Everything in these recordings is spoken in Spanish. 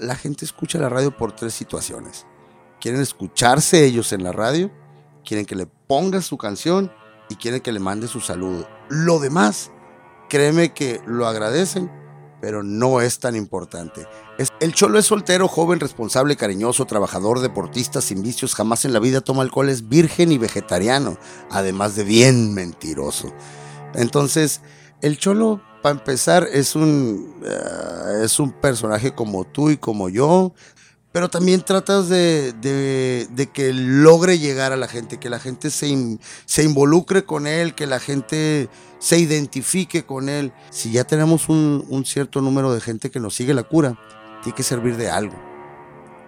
La gente escucha la radio por tres situaciones. Quieren escucharse ellos en la radio, quieren que le pongas su canción y quieren que le mande su saludo. Lo demás, créeme que lo agradecen, pero no es tan importante. el cholo es soltero, joven, responsable, cariñoso, trabajador, deportista, sin vicios, jamás en la vida toma alcohol, es virgen y vegetariano, además de bien mentiroso. Entonces, el cholo, para empezar, es un, eh, es un personaje como tú y como yo, pero también tratas de, que logre llegar a la gente, que la gente se, se, involucre con él, que la gente se identifique con él. Si ya tenemos un, cierto número de gente que nos sigue la cura, tiene que servir de algo.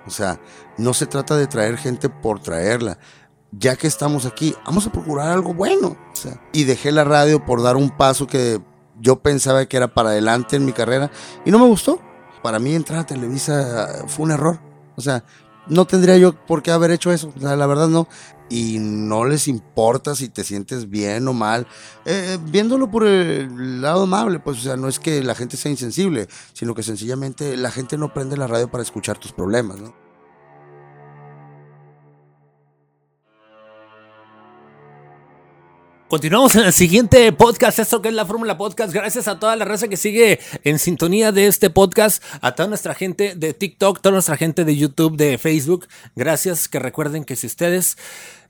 O sea, no se trata de traer gente por traerla. Ya que estamos aquí, vamos a procurar algo bueno. Y dejé la radio por dar un paso que yo pensaba que era para adelante en mi carrera y no me gustó. Para mí entrar a Televisa fue un error o sea, no tendría yo por qué haber hecho eso. O sea, la verdad no. Y no les importa si te sientes bien o mal. Eh, viéndolo por el lado amable, pues, o sea, no es que la gente sea insensible, sino que sencillamente la gente no prende la radio para escuchar tus problemas, ¿no? Continuamos en el siguiente podcast, esto que es la Fórmula Podcast. Gracias a toda la raza que sigue en sintonía de este podcast, a toda nuestra gente de TikTok, toda nuestra gente de YouTube, de Facebook. Gracias, que recuerden que si ustedes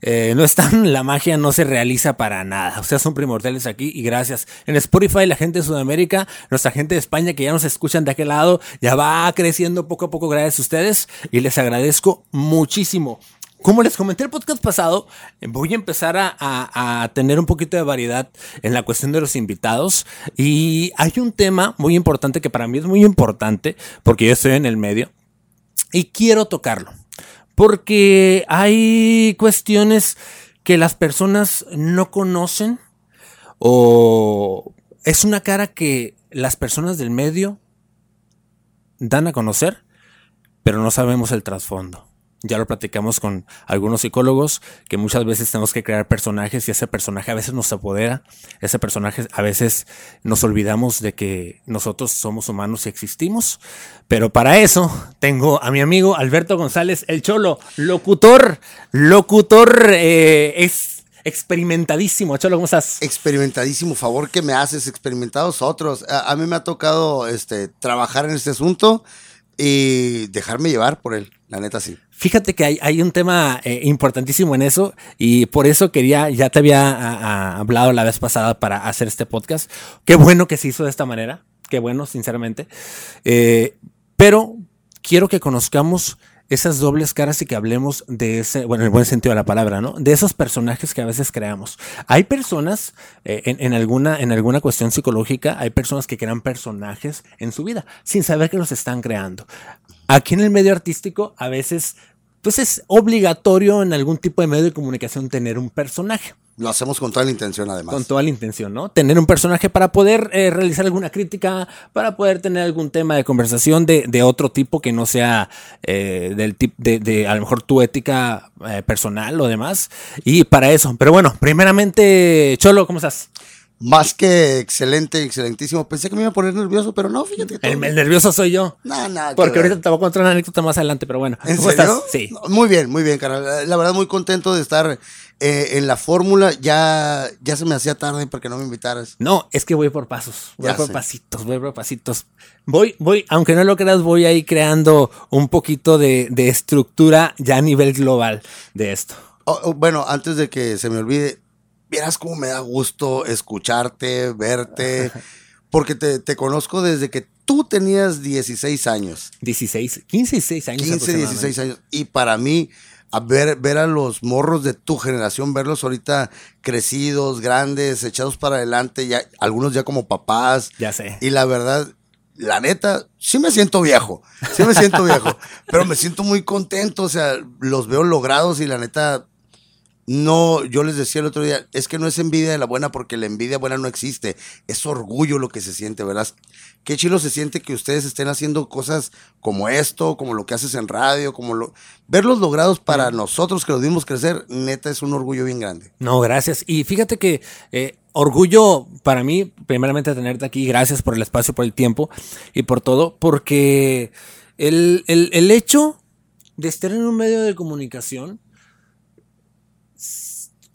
eh, no están, la magia no se realiza para nada. Ustedes son primordiales aquí y gracias. En Spotify, la gente de Sudamérica, nuestra gente de España que ya nos escuchan de aquel lado, ya va creciendo poco a poco gracias a ustedes y les agradezco muchísimo. Como les comenté el podcast pasado, voy a empezar a, tener un poquito de variedad en la cuestión de los invitados. Y hay un tema muy importante que para mí es muy importante, porque yo estoy en el medio, y quiero tocarlo. Porque hay cuestiones que las personas no conocen o es una cara que las personas del medio dan a conocer, pero no sabemos el trasfondo. Ya lo platicamos con algunos psicólogos que muchas veces tenemos que crear personajes y ese personaje a veces nos apodera, ese personaje a veces nos olvidamos de que nosotros somos humanos y existimos, pero para eso tengo a mi amigo Alberto González, el Cholo, locutor, locutor eh, es experimentadísimo. Cholo, ¿cómo estás? Experimentadísimo, favor que me haces, experimentados otros. A, a mí me ha tocado este, trabajar en este asunto y dejarme llevar por él, la neta sí. Fíjate que hay, un tema eh, importantísimo en eso y por eso quería, ya te había hablado la vez pasada para hacer este podcast. Qué bueno que se hizo de esta manera, qué bueno, sinceramente. Eh, pero quiero que conozcamos esas dobles caras y que hablemos de ese, bueno, en el buen sentido de la palabra, ¿no? De esos personajes que a veces creamos. Hay personas, eh, en, alguna, en alguna cuestión psicológica, hay personas que crean personajes en su vida sin saber que los están creando. Aquí en el medio artístico a veces pues es obligatorio en algún tipo de medio de comunicación tener un personaje. Lo hacemos con toda la intención, además. Con toda la intención, ¿no? Tener un personaje para poder eh, realizar alguna crítica, para poder tener algún tema de conversación de, otro tipo que no sea eh, del tipo de, a lo mejor tu ética eh, personal o demás. Y para eso. Pero bueno, primeramente, Cholo, ¿cómo estás? Más que excelente, excelentísimo. Pensé que me iba a poner nervioso, pero no, fíjate. El, nervioso soy yo. No, no. Porque ahorita te voy a contar una anécdota más adelante, pero bueno. ¿En ¿Cómo Estás? Sí. Muy bien, muy bien, cara. La verdad, muy contento de estar eh, en la fórmula. Ya, ya se me hacía tarde porque no me invitaras. No, es que voy por pasos. Voy por pasitos, voy por pasitos. Voy, voy, aunque no lo creas, voy ahí creando un poquito de, estructura ya a nivel global de esto. Oh, oh, bueno, antes de que se me olvide, vieras cómo me da gusto escucharte, verte, porque te, conozco desde que tú tenías 16 años. 16, 15, 16 años. 15, 16 años. Y para mí, a ver, ver a los morros de tu generación, verlos ahorita crecidos, grandes, echados para adelante, ya, algunos ya como papás. Ya sé. Y la verdad, la neta, sí me siento viejo, sí me siento viejo, pero me siento muy contento, o sea, los veo logrados y la neta, no, yo les decía el otro día, es que no es envidia de la buena porque la envidia buena no existe, es orgullo lo que se siente, ¿verdad? Qué chido se siente que ustedes estén haciendo cosas como esto, como lo que haces en radio, como lo... Verlos logrados para nosotros que los vimos crecer, neta es un orgullo bien grande. No, gracias. Y fíjate que eh, orgullo para mí, primeramente tenerte aquí, gracias por el espacio, por el tiempo y por todo, porque El, el, el hecho de estar en un medio de comunicación,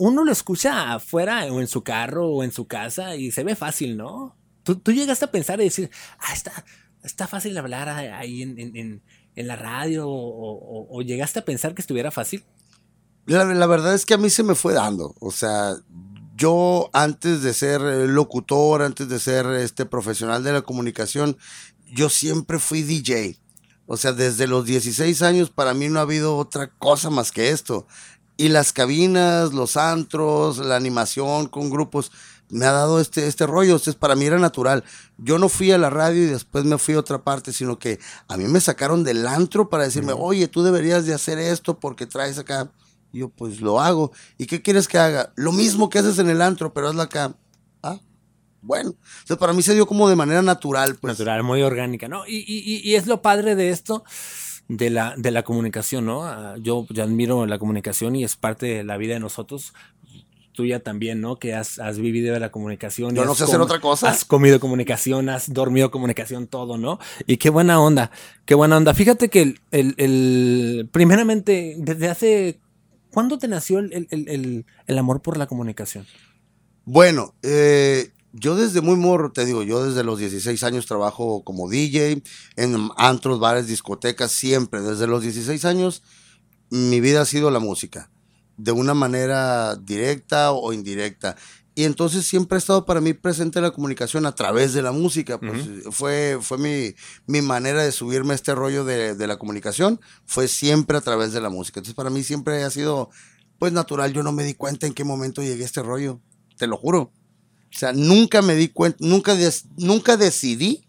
uno lo escucha afuera o en su carro o en su casa y se ve fácil, ¿no? Tú, tú llegaste a pensar y decir, ah, está, está fácil hablar ahí en, la radio o, o, llegaste a pensar que estuviera fácil. La, la, verdad es que a mí se me fue dando, o sea, yo antes de ser locutor, antes de ser este profesional de la comunicación, yo siempre fui DJ. O sea, desde los 16 años para mí no ha habido otra cosa más que esto. Y las cabinas, los antros, la animación con grupos, me ha dado este, este rollo. Entonces, para mí era natural. Yo no fui a la radio y después me fui a otra parte, sino que a mí me sacaron del antro para decirme, oye, tú deberías de hacer esto porque traes acá. Y yo, pues lo hago. ¿Y qué quieres que haga? Lo mismo que haces en el antro, pero hazlo acá. Ah, bueno. Entonces, para mí se dio como de manera natural. Pues. Natural, muy orgánica, ¿no? Y, y, y es lo padre de esto, de la, de la comunicación, ¿no? Ah, yo, yo admiro la comunicación y es parte de la vida de nosotros tuya también, ¿no? Que has, has vivido de la comunicación. Yo no sé hacer otra cosa. Has comido comunicación, has dormido comunicación, todo, ¿no? Y qué buena onda, qué buena onda. Fíjate que el, el, el primeramente, desde hace, ¿cuándo te nació el, el, el amor por la comunicación? Bueno, eh, yo desde muy morro, te digo, yo desde los 16 años trabajo como DJ en antros, bares, discotecas, siempre. Desde los 16 años mi vida ha sido la música, de una manera directa o indirecta. Y entonces siempre ha estado para mí presente la comunicación a través de la música. Pues fue, fue mi, mi, manera de subirme a este rollo de, de, la comunicación, fue siempre a través de la música. Entonces para mí siempre ha sido pues natural. Yo no me di cuenta en qué momento llegué a este rollo, te lo juro. O sea, nunca me di cuenta, nunca, nunca decidí,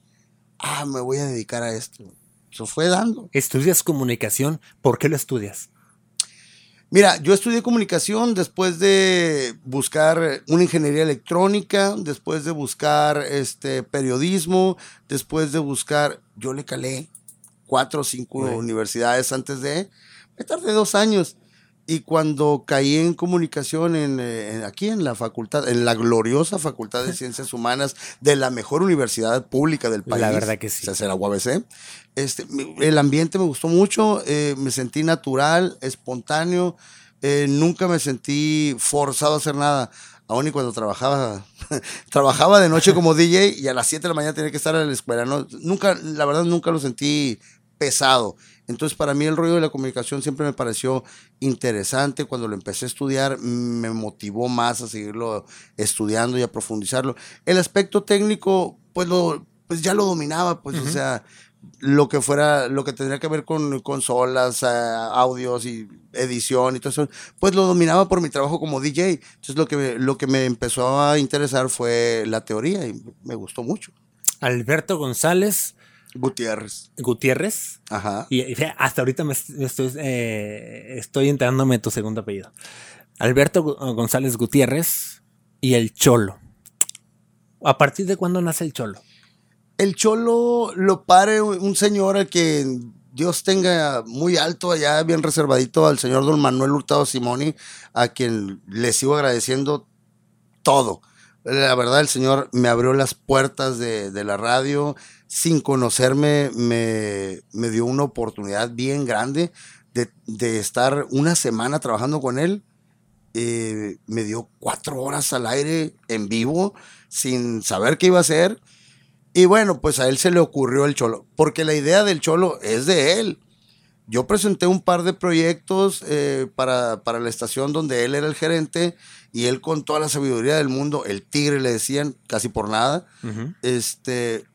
ah, me voy a dedicar a esto. Eso fue dando. ¿Estudias comunicación? ¿Por qué lo estudias? Mira, yo estudié comunicación después de buscar una ingeniería electrónica, después de buscar este periodismo, después de buscar, yo le calé cuatro o cinco universidades antes de, me tardé dos años. Y cuando caí en comunicación en, eh, aquí en la facultad, en la gloriosa Facultad de Ciencias Humanas de la mejor universidad pública del país. La verdad que sí. O sea, la UABC. Este, el ambiente me gustó mucho, eh, me sentí natural, espontáneo, eh, nunca me sentí forzado a hacer nada. Aún y cuando trabajaba, trabajaba de noche como DJ y a las 7 de la mañana tenía que estar en la escuela. ¿no? Nunca, la verdad, nunca lo sentí pesado. Entonces, para mí el rollo de la comunicación siempre me pareció interesante. Cuando lo empecé a estudiar, me motivó más a seguirlo estudiando y a profundizarlo. El aspecto técnico, pues, lo, pues ya lo dominaba, pues, o sea, lo que fuera, lo que tendría que ver con consolas, uh, audios y edición y todo eso, pues lo dominaba por mi trabajo como DJ. Entonces, lo que, me, lo que me empezó a interesar fue la teoría y me gustó mucho. Alberto González Gutiérrez. Gutiérrez. Ajá. Y, y hasta ahorita me estoy, eh, estoy enterándome tu segundo apellido. Alberto González Gutiérrez y el Cholo. ¿A partir de cuándo nace el Cholo? El Cholo lo pare un señor al que Dios tenga muy alto allá, bien reservadito, al señor don Manuel Hurtado Simoni, a quien le sigo agradeciendo todo. La verdad, el señor me abrió las puertas de, de la radio, sin conocerme, me, me dio una oportunidad bien grande de, de, estar una semana trabajando con él. Eh, me dio cuatro horas al aire en vivo, sin saber qué iba a hacer. Y bueno, pues a él se le ocurrió el cholo, porque la idea del cholo es de él. Yo presenté un par de proyectos eh, para, para, la estación donde él era el gerente y él con toda la sabiduría del mundo, el tigre le decían, casi por nada, uh -huh. este,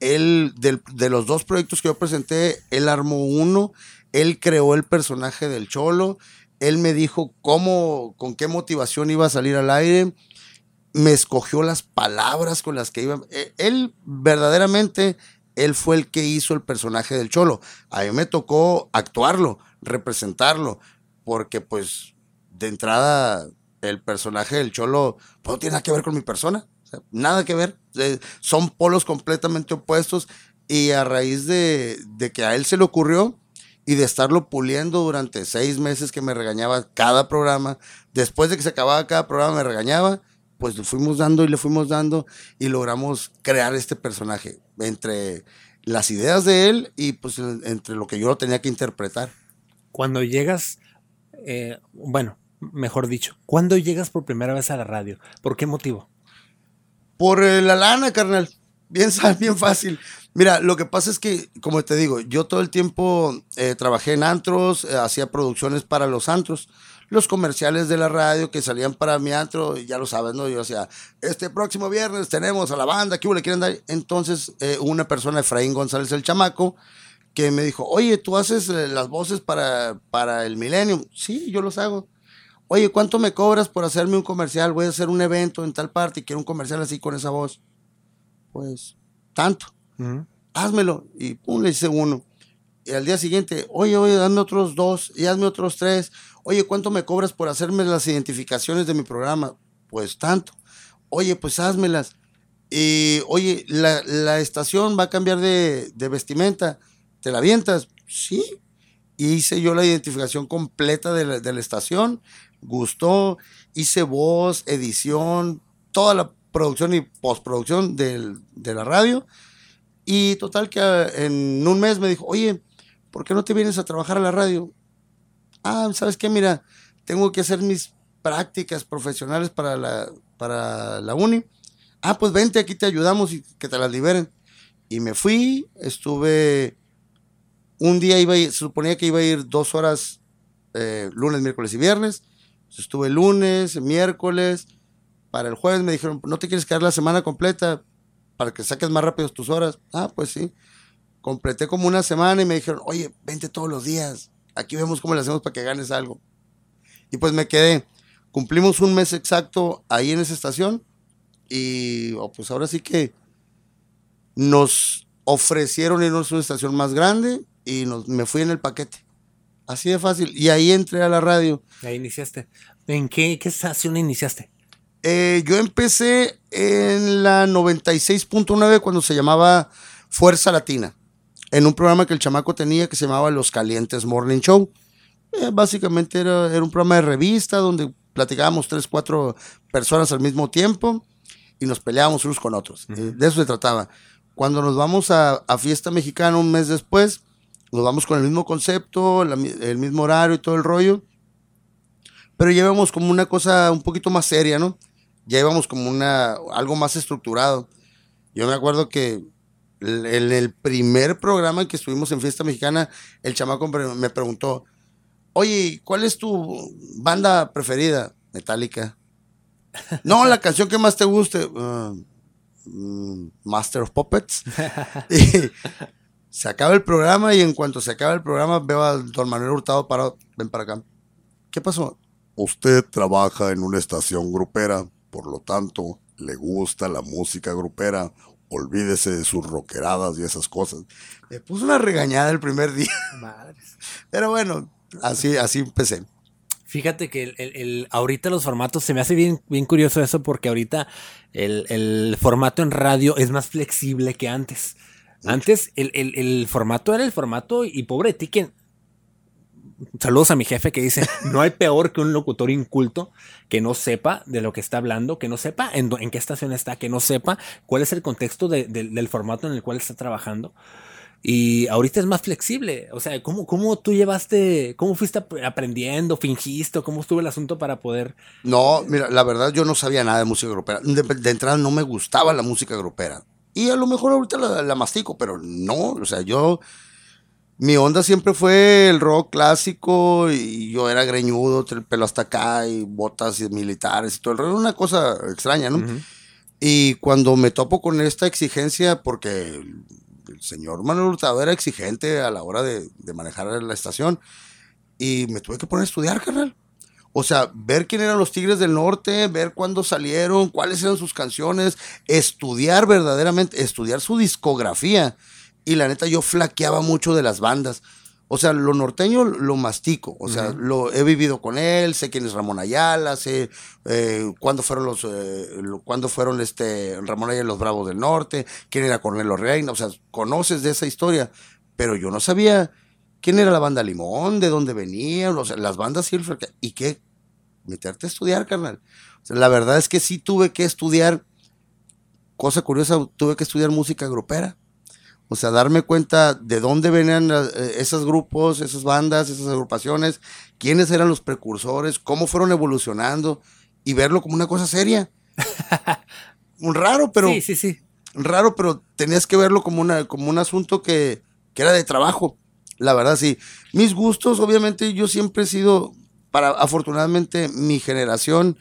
él, de los dos proyectos que yo presenté, él armó uno, él creó el personaje del Cholo, él me dijo cómo, con qué motivación iba a salir al aire, me escogió las palabras con las que iba. E, él verdaderamente, él fue el que hizo el personaje del Cholo. A mí me tocó actuarlo, representarlo, porque pues de entrada el personaje del Cholo pues, no tiene nada que ver con mi persona nada que ver. Son polos completamente opuestos. Y a raíz de, que a él se le ocurrió y de estarlo puliendo durante seis meses que me regañaba cada programa, después de que se acababa cada programa me regañaba, pues le fuimos dando y le fuimos dando y logramos crear este personaje entre, las ideas de él y pues entre lo que yo lo tenía que interpretar. Cuando llegas, eh, bueno, mejor dicho, ¿cuándo llegas por primera vez a la radio? ¿Por qué motivo? Por eh, la lana, carnal. Bien, bien fácil. Mira, lo que pasa es que, como te digo, yo todo el tiempo eh, trabajé en antros, hacía producciones para los antros los comerciales de la radio que salían para mi antro, ya lo sabes, ¿no? Yo decía, este próximo viernes tenemos a la banda, ¿qué le quieren dar? Entonces, eh, una persona, Efraín González el Chamaco, que me dijo, oye, ¿tú haces eh, las voces para, para el Millennium? Sí, yo los hago. Oye, ¿cuánto me cobras por hacerme un comercial? Voy a hacer un evento en tal parte y quiero un comercial así con esa voz. Pues, tanto. Házmelo. Y pum, le hice uno. Y al día siguiente, oye, oye, dame otros dos y hazme otros tres. Oye, ¿cuánto me cobras por hacerme las identificaciones de mi programa? Pues tanto. Oye, pues házmelas. Y, oye, la, estación va a cambiar de, vestimenta. ¿Te la avientas? Sí. hice yo la identificación completa de la, estación. Gustó. Hice voz, edición, toda la producción y postproducción de la radio. Y total que ah, en un mes me dijo, oye, ¿por qué no te vienes a trabajar a la radio? ah, ¿sabes qué? Mira, tengo que hacer mis prácticas profesionales para la, para la uni. Ah, pues vente, aquí te ayudamos y que te las liberen. Y me fui, estuve, un día iba se suponía que iba a ir dos horas, eh, lunes, miércoles y viernes. Estuve lunes, miércoles, para el jueves me dijeron, ¿no te quieres quedar la semana completa para que saques más rápido tus horas? Ah, pues sí. Completé como una semana y me dijeron, oye, vente todos los días aquí vemos cómo le hacemos para que ganes algo. Y pues me quedé. Cumplimos un mes exacto ahí en esa estación y oh, pues ahora sí que nos ofrecieron irnos a una estación más grande y nos, me fui en el paquete. Así de fácil. Y ahí entré a la radio. Ahí iniciaste. ¿En qué, qué estación iniciaste? Eh, yo empecé en la 96.9 cuando se llamaba Fuerza Latina en un programa que el chamaco tenía que se llamaba Los Calientes Morning Show. Eh, básicamente era, un programa de revista donde platicábamos tres, cuatro personas al mismo tiempo y nos peleábamos unos con otros. Eh, de eso se trataba. Cuando nos vamos a, Fiesta Mexicana un mes después, nos vamos con el mismo concepto, el mismo horario y todo el rollo, pero llevamos como una cosa un poquito más seria, ¿no? Ya íbamos como una, algo más estructurado. Yo me acuerdo que en el primer programa en que estuvimos en Fiesta Mexicana, el chamaco me preguntó, oye, ¿cuál es tu banda preferida? Metallica. no, la canción que más te guste. Uh, mm, Master of Puppets. y se acaba el programa y en cuanto se acaba el programa veo a don Manuel Hurtado parado. Ven para acá. ¿Qué pasó? Usted trabaja en una estación grupera, por lo tanto, le gusta la música grupera olvídese de sus roqueradas y esas cosas. Me puso una regañada el primer día. Madres. Pero bueno, así, así empecé. Fíjate que el, ahorita los formatos, se me hace bien, bien curioso eso porque ahorita el, formato en radio es más flexible que antes. Antes el, formato era el formato y pobre ti saludos a mi jefe que dice, no hay peor que un locutor inculto que no sepa de lo que está hablando, que no sepa en, qué estación está, que no sepa cuál es el contexto del formato en el cual está trabajando. Y ahorita es más flexible. O sea, ¿cómo, cómo tú llevaste, cómo fuiste aprendiendo, fingiste, cómo estuvo el asunto para poder... No, mira, la verdad yo no sabía nada de música grupera. De, entrada no me gustaba la música grupera. Y a lo mejor ahorita la, la mastico, pero no, o sea, yo mi onda siempre fue el rock clásico y yo era greñudo, el pelo hasta acá y botas militares y todo el rollo. Una cosa extraña, ¿no? Y cuando me topo con esta exigencia, porque el, señor Manuel Hurtado era exigente a la hora de, manejar la estación, y me tuve que poner a estudiar, carnal. O sea, ver quién eran los Tigres del Norte, ver cuándo salieron, cuáles eran sus canciones, estudiar verdaderamente, estudiar su discografía y la neta yo flaqueaba mucho de las bandas. O sea, lo norteño lo mastico. O sea, lo he vivido con él, sé quién es Ramón Ayala, sé eh, cuándo fueron los, eh, cuándo fueron este Ramón Ayala y los Bravos del Norte, quién era Cornelio Reina. O sea, conoces de esa historia. Pero yo no sabía quién era la banda Limón, de dónde venían, o sea, las bandas sí, y qué meterte a estudiar, carnal. O sea, la verdad es que sí tuve que estudiar, cosa curiosa, tuve que estudiar música grupera. O sea, darme cuenta de dónde venían eh, esos grupos, esas bandas, esas agrupaciones, quiénes eran los precursores, cómo fueron evolucionando y verlo como una cosa seria. Un raro, pero. Sí, sí, sí. Raro, pero tenías que verlo como, una, como un asunto que, que era de trabajo. La verdad, sí. Mis gustos, obviamente, yo siempre he sido, para afortunadamente, mi generación,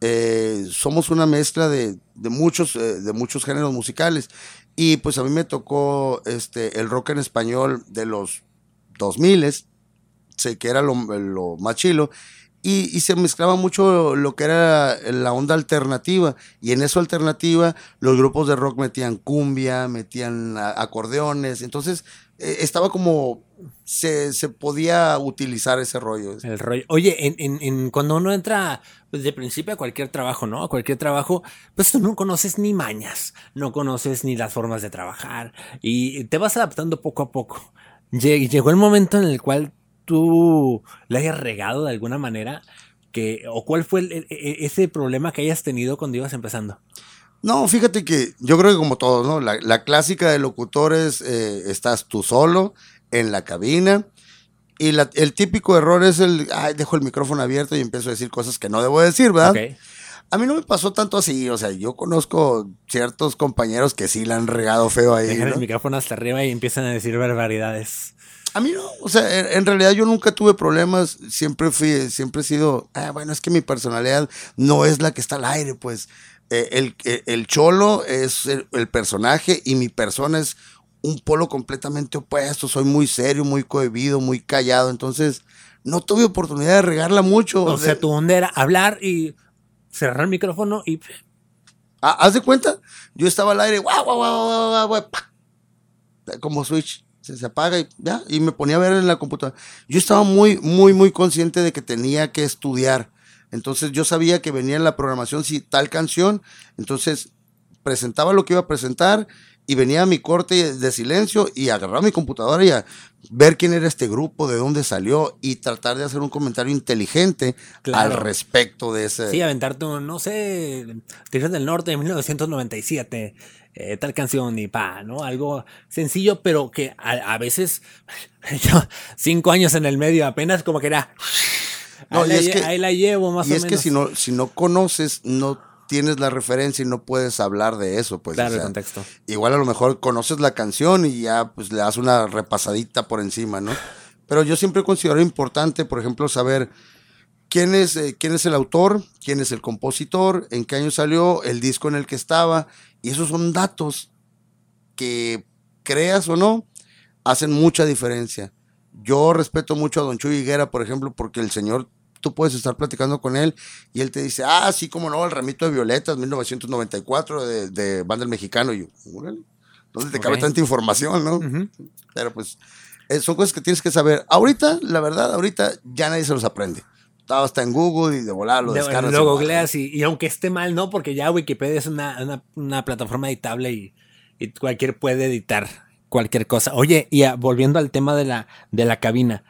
eh, somos una mezcla de, de muchos, eh, de muchos géneros musicales. Y pues a mí me tocó este, el rock en español de los 2000 sé que era lo, lo más chilo. Y, se mezclaba mucho lo que era la onda alternativa. Y en eso alternativa, los grupos de rock metían cumbia, metían acordeones. Entonces, eh, estaba como. Se, podía utilizar ese rollo. El rollo. Oye, en, en, cuando uno entra pues, de principio a cualquier trabajo, ¿no? A cualquier trabajo, pues tú no conoces ni mañas, no conoces ni las formas de trabajar. Y te vas adaptando poco a poco. Llegó el momento en el cual tú le hayas regado de alguna manera? Que, ¿O cuál fue e, e, ese problema que hayas tenido cuando ibas empezando? No, fíjate que yo creo que como todos, ¿no? La, clásica de locutores, eh, estás tú solo en la cabina y el típico error es el, ay, dejo el micrófono abierto y empiezo a decir cosas que no debo decir, ¿verdad? A mí no me pasó tanto así, o sea, yo conozco ciertos compañeros que sí la han regado feo ahí. Dejan el micrófono hasta arriba y empiezan a decir barbaridades. A mí no, o sea, en, realidad yo nunca tuve problemas, siempre fui, siempre he sido, ah, bueno, es que mi personalidad no es la que está al aire, pues eh, el, eh, el, cholo es el, personaje y mi persona es un polo completamente opuesto, soy muy serio, muy cohibido, muy callado, entonces no tuve oportunidad de regarla mucho. O sea, tu onda era hablar y cerrar el micrófono y... Ah, ¿Haz de cuenta? Yo estaba al aire, guau, guau, guau, guau, guau, como switch se, apaga y ya, y me ponía a ver en la computadora. Yo estaba muy, muy, muy consciente de que tenía que estudiar. Entonces yo sabía que venía en la programación si tal canción, entonces presentaba lo que iba a presentar y venía a mi corte de silencio y agarraba mi computadora y a ver quién era este grupo, de dónde salió y tratar de hacer un comentario inteligente al respecto de ese. Sí, aventarte un, no sé, Tigres del Norte de 1997, eh, tal canción y pa, ¿no? Algo sencillo, pero que a, veces, yo, cinco años en el medio apenas como que era... No, ahí, la, es que, ahí la llevo más o menos. Y es que si no, si no conoces, no tienes la referencia y no puedes hablar de eso, pues. Claro, el contexto. Igual a lo mejor conoces la canción y ya pues le das una repasadita por encima, ¿no? Pero yo siempre considero importante, por ejemplo, saber quién es, eh, quién es el autor, quién es el compositor, en qué año salió, el disco en el que estaba, y esos son datos que creas o no, hacen mucha diferencia. Yo respeto mucho a Don Chuy Higuera, por ejemplo, porque el señor tú puedes estar platicando con él y él te dice, ah, sí, como no, el ramito de violetas, 1994, de, de Banda el Mexicano. Y yo, ¿dónde te cabe tanta información, no? Pero pues, eh, son cosas que tienes que saber. Ahorita, la verdad, ahorita ya nadie se los aprende. Todo está en Google y de volar lo descargas. Lo googleas y, y, aunque esté mal, ¿no? Porque ya Wikipedia es una, una, plataforma editable y, y, cualquier puede editar cualquier cosa. Oye, y volviendo al tema de la, de la cabina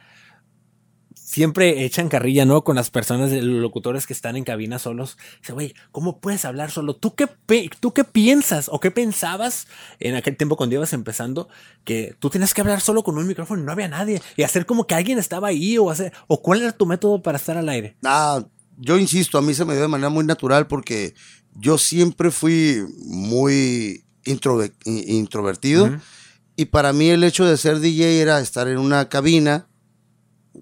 siempre echan carrilla, ¿no? Con las personas, los locutores que están en cabina solos. Dice, güey, ¿cómo puedes hablar solo? ¿Tú qué, ¿Tú qué piensas o qué pensabas en aquel tiempo cuando ibas empezando? Que tú tenías que hablar solo con un micrófono y no había nadie. Y hacer como que alguien estaba ahí o hacer, o cuál era tu método para estar al aire. Ah, yo insisto, a mí se me dio de manera muy natural porque yo siempre fui muy introvertido. Y para mí el hecho de ser DJ era estar en una cabina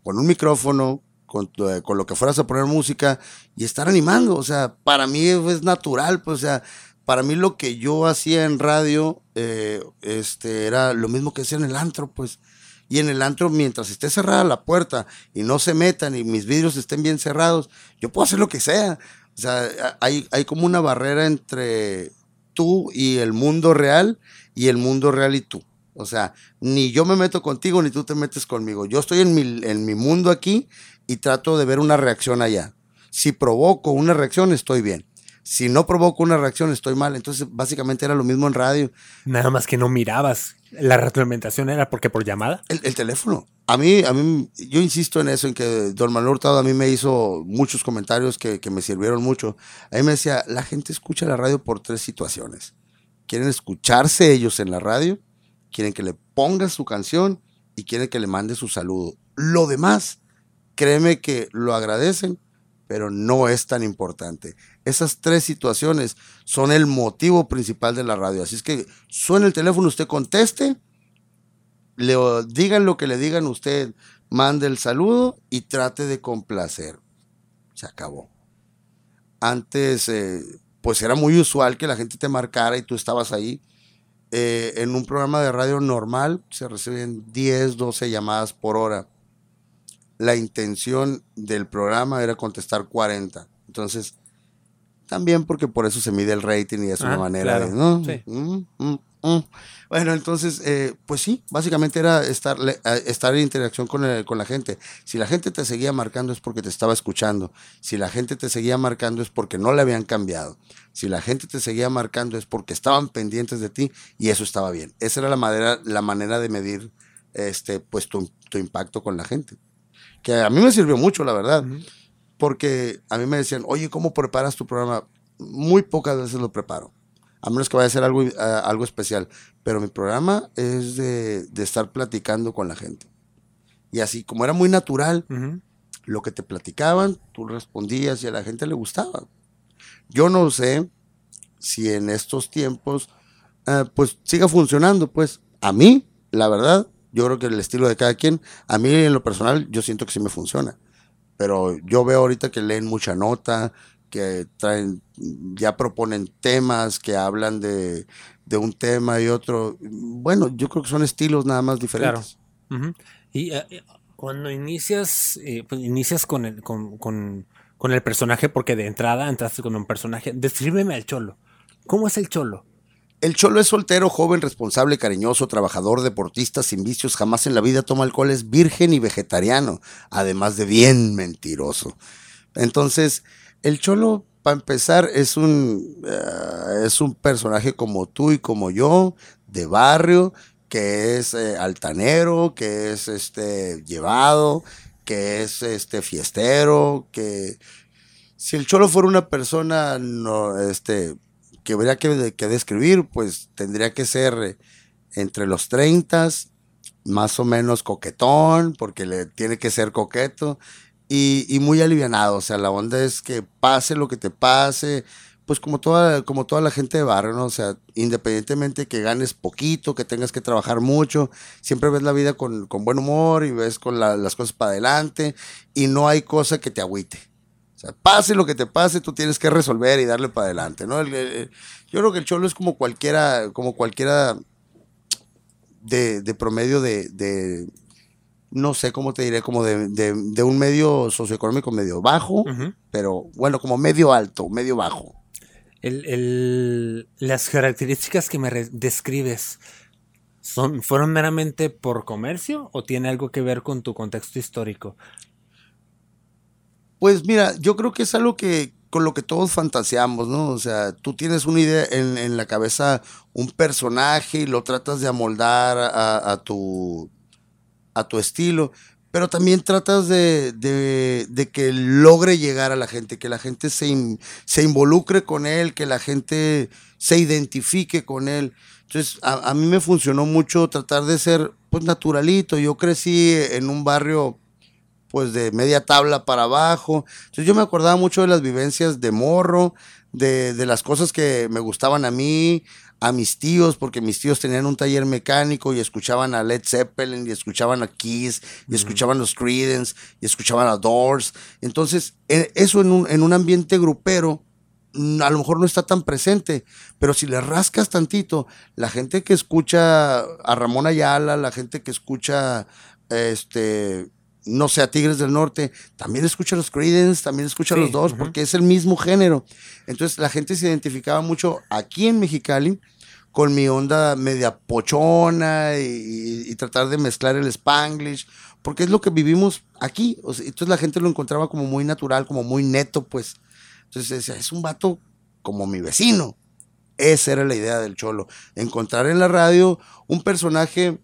con un micrófono, eh, con, lo que fueras a poner música y estar animando. O sea, para mí es natural, pues, o sea, para mí lo que yo hacía en radio eh, este, era lo mismo que hacía en el antro, pues. Y en el antro, mientras esté cerrada la puerta y no se metan y mis vidrios estén bien cerrados, yo puedo hacer lo que sea. O sea, hay, hay como una barrera entre tú y el mundo real y el mundo real y tú. O sea, ni yo me meto contigo ni tú te metes conmigo. Yo estoy en mi, en mi mundo aquí y trato de ver una reacción allá. Si provoco una reacción, estoy bien. Si no provoco una reacción, estoy mal. Entonces, básicamente era lo mismo en radio. Nada más que no mirabas. La retroalimentación era porque por llamada. El, teléfono. A mí, a mí, yo insisto en eso, en que Don Manuel Hurtado a mí me hizo muchos comentarios que, que me sirvieron mucho. A mí me decía, la gente escucha la radio por tres situaciones. Quieren escucharse ellos en la radio, quieren que le pongas su canción y quieren que le mande su saludo. Lo demás, créeme que lo agradecen, pero no es tan importante. Esas tres situaciones son el motivo principal de la radio. Así es que suena el teléfono, usted conteste, le digan lo que le digan, usted mande el saludo y trate de complacer. Se acabó. Antes, eh, pues era muy usual que la gente te marcara y tú estabas ahí. Eh, en un programa de radio normal se reciben 10, 12 llamadas por hora. La intención del programa era contestar 40. Entonces, también porque por eso se mide el rating y es una manera de, ¿no? Mm, mm, mm. Bueno, entonces, eh, pues sí, básicamente era estar, estar en interacción con, con la gente. Si la gente te seguía marcando es porque te estaba escuchando. Si la gente te seguía marcando es porque no le habían cambiado. Si la gente te seguía marcando es porque estaban pendientes de ti y eso estaba bien. Esa era la manera, la manera de medir este, pues, tu, impacto con la gente. Que a mí me sirvió mucho, la verdad. Porque a mí me decían, oye, ¿cómo preparas tu programa? Muy pocas veces lo preparo a menos que vaya a ser algo, eh, algo especial. Pero mi programa es de, estar platicando con la gente. Y así, como era muy natural, lo que te platicaban, tú respondías y a la gente le gustaba. Yo no sé si en estos tiempos, eh, pues siga funcionando, pues a mí, la verdad, yo creo que el estilo de cada quien, a mí en lo personal, yo siento que sí me funciona. Pero yo veo ahorita que leen mucha nota, que traen, ya proponen temas, que hablan de, un tema y otro. Bueno, yo creo que son estilos nada más diferentes. Y eh, eh, cuando inicias, eh, pues inicias con el, con, con, con, el personaje, porque de entrada entraste con un personaje, descríbeme al cholo. ¿Cómo es el cholo? El cholo es soltero, joven, responsable, cariñoso, trabajador, deportista, sin vicios, jamás en la vida toma alcohol, es virgen y vegetariano, además de bien mentiroso. Entonces, el Cholo, para empezar, es un, eh, es un personaje como tú y como yo, de barrio, que es eh, altanero, que es este, llevado, que es este, fiestero, que si el Cholo fuera una persona este, que habría que, que describir, pues tendría que ser entre los 30, más o menos coquetón, porque le tiene que ser coqueto, y, muy alivianado. O sea, la onda es que pase lo que te pase, pues como toda, como toda la gente de barrio, ¿no? O sea, independientemente que ganes poquito, que tengas que trabajar mucho, siempre ves la vida con, buen humor y ves con las cosas para adelante y no hay cosa que te agüite. O sea, pase lo que te pase, tú tienes que resolver y darle para adelante, ¿no? yo creo que el cholo es como cualquiera, como cualquiera de, de promedio de, no sé cómo te diré, como de, un medio socioeconómico medio bajo, pero bueno, como medio alto, medio bajo. las características que me describes, son, ¿fueron meramente por comercio o tiene algo que ver con tu contexto histórico? Pues mira, yo creo que es algo que con lo que todos fantaseamos, ¿no? O sea, tú tienes una idea en, la cabeza, un personaje y lo tratas de amoldar a tu, a tu estilo, pero también tratas de, de, que logre llegar a la gente, que la gente se, se, involucre con él, que la gente se identifique con él. Entonces, a, mí me funcionó mucho tratar de ser, pues, naturalito. Yo crecí en un barrio, pues, de media tabla para abajo. Entonces, yo me acordaba mucho de las vivencias de morro, de, de las cosas que me gustaban a mí, a mis tíos, porque mis tíos tenían un taller mecánico y escuchaban a Led Zeppelin y escuchaban a Kiss y escuchaban a los Creedence y escuchaban a Doors. Entonces, e, eso en un, en un ambiente grupero mm, a lo mejor no está tan presente, pero si le rascas tantito, la gente que escucha a Ramón Ayala, la gente que escucha este no sé, a Tigres del Norte, también escucha a los Creedence, también escucha a los dos, porque es el mismo género. Entonces la gente se identificaba mucho aquí en Mexicali con mi onda media pochona y, tratar de mezclar el spanglish, porque es lo que vivimos aquí. entonces la gente lo encontraba como muy natural, como muy neto, pues. Entonces es un vato como mi vecino. Esa era la idea del cholo. Encontrar en la radio un personaje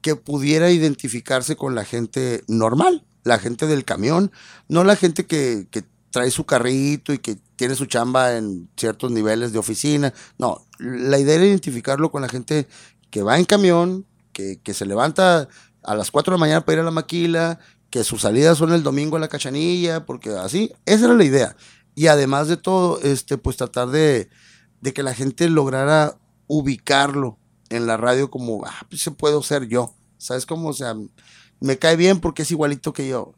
que pudiera identificarse con la gente normal, la gente del camión, no la gente que trae su carrito y que tiene su chamba en ciertos niveles de oficina. No, la idea era identificarlo con la gente que va en camión, que, que se levanta a las 4 de la mañana para ir a la maquila, que sus salidas son el domingo a la cachanilla, porque así, esa era la idea. Y además de todo, este, pues tratar de, de que la gente lograra ubicarlo en la radio como, ah, pues se puedo ser yo. ¿Sabes cómo? O sea, me cae bien porque es igualito que yo.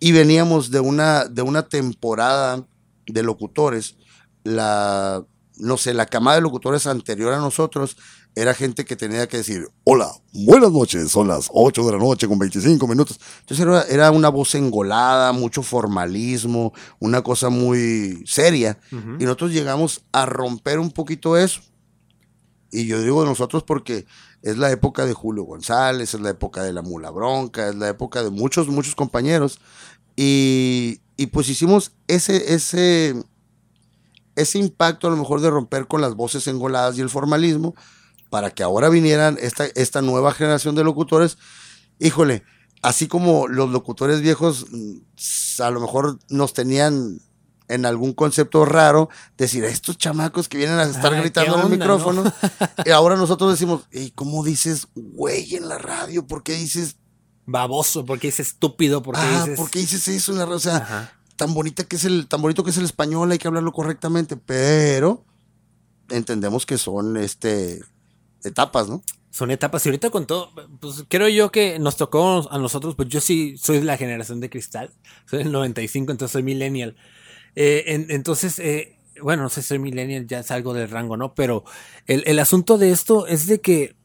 Y veníamos de una, de una temporada de locutores. La, no sé, la camada de locutores anterior a nosotros era gente que tenía que decir, hola, buenas noches, son las 8 de la noche con 25 minutos. Entonces era, era una voz engolada, mucho formalismo, una cosa muy seria. Y nosotros llegamos a romper un poquito eso. Y yo digo nosotros porque es la época de Julio González, es la época de la Mula Bronca, es la época de muchos, muchos compañeros. Y, y pues hicimos ese, ese, ese impacto a lo mejor de romper con las voces engoladas y el formalismo para que ahora vinieran esta, esta nueva generación de locutores. Híjole, así como los locutores viejos mm, a lo mejor nos tenían en algún concepto raro, decir, estos chamacos que vienen a estar gritando en el micrófono, y ahora nosotros decimos, ¿y cómo dices güey en la radio? ¿Por qué dices baboso? ¿Por qué dices estúpido? ¿Por qué, ah, dices... ¿por qué dices eso en la radio? O sea, tan bonita que es el, tan bonito que es el español, hay que hablarlo correctamente, pero entendemos que son este etapas, ¿no? Son etapas. Y ahorita con todo, pues creo yo que nos tocó a nosotros, pues yo sí soy de la generación de cristal, soy del 95, entonces soy millennial. Eh, entonces, eh, bueno, no sé si soy millennial, ya es algo del rango, ¿no? Pero el, el asunto de esto es de que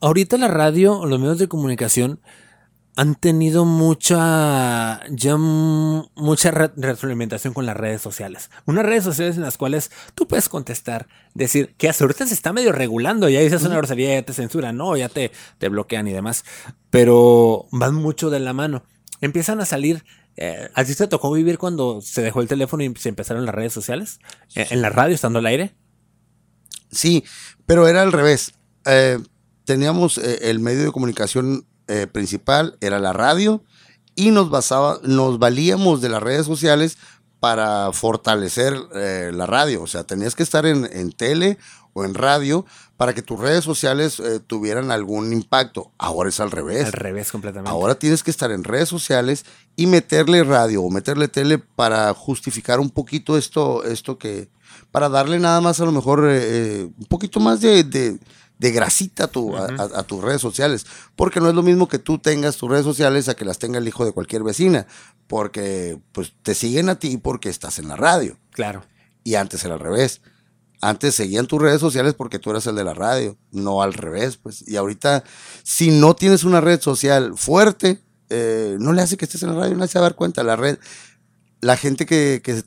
ahorita la radio, los medios de comunicación, han tenido mucha ya mucha retroalimentación con las redes sociales. Unas redes sociales en las cuales tú puedes contestar, decir que hasta ahorita se está medio regulando, ya dices una grosería, ya te censuran, no, ya te, te bloquean y demás, pero van mucho de la mano. Empiezan a salir eh, ¿A ti te tocó vivir cuando se dejó el teléfono y se empezaron las redes sociales? Eh, ¿En la radio, estando al aire? Sí, pero era al revés. Eh, teníamos el medio de comunicación eh, principal era la radio y nos, basaba, nos valíamos de las redes sociales para fortalecer eh, la radio. O sea, tenías que estar en, en, tele o en radio para que tus redes sociales eh, tuvieran algún impacto. Ahora es al revés. Al revés completamente. Ahora tienes que estar en redes sociales y meterle radio o meterle tele para justificar un poquito esto, esto que, para darle nada más a lo mejor un poquito más de, de de grasita a, tu, a, tus redes sociales. Porque no es lo mismo que tú tengas tus redes sociales a que las tenga el hijo de cualquier vecina. Porque pues te siguen a ti porque estás en la radio. Claro. Y antes era al revés. Antes seguían tus redes sociales porque tú eras el de la radio, no al revés, pues. Y ahorita, si no tienes una red social fuerte, eh, no le hace que estés en la radio, no le hace dar cuenta. La red, la gente que, que,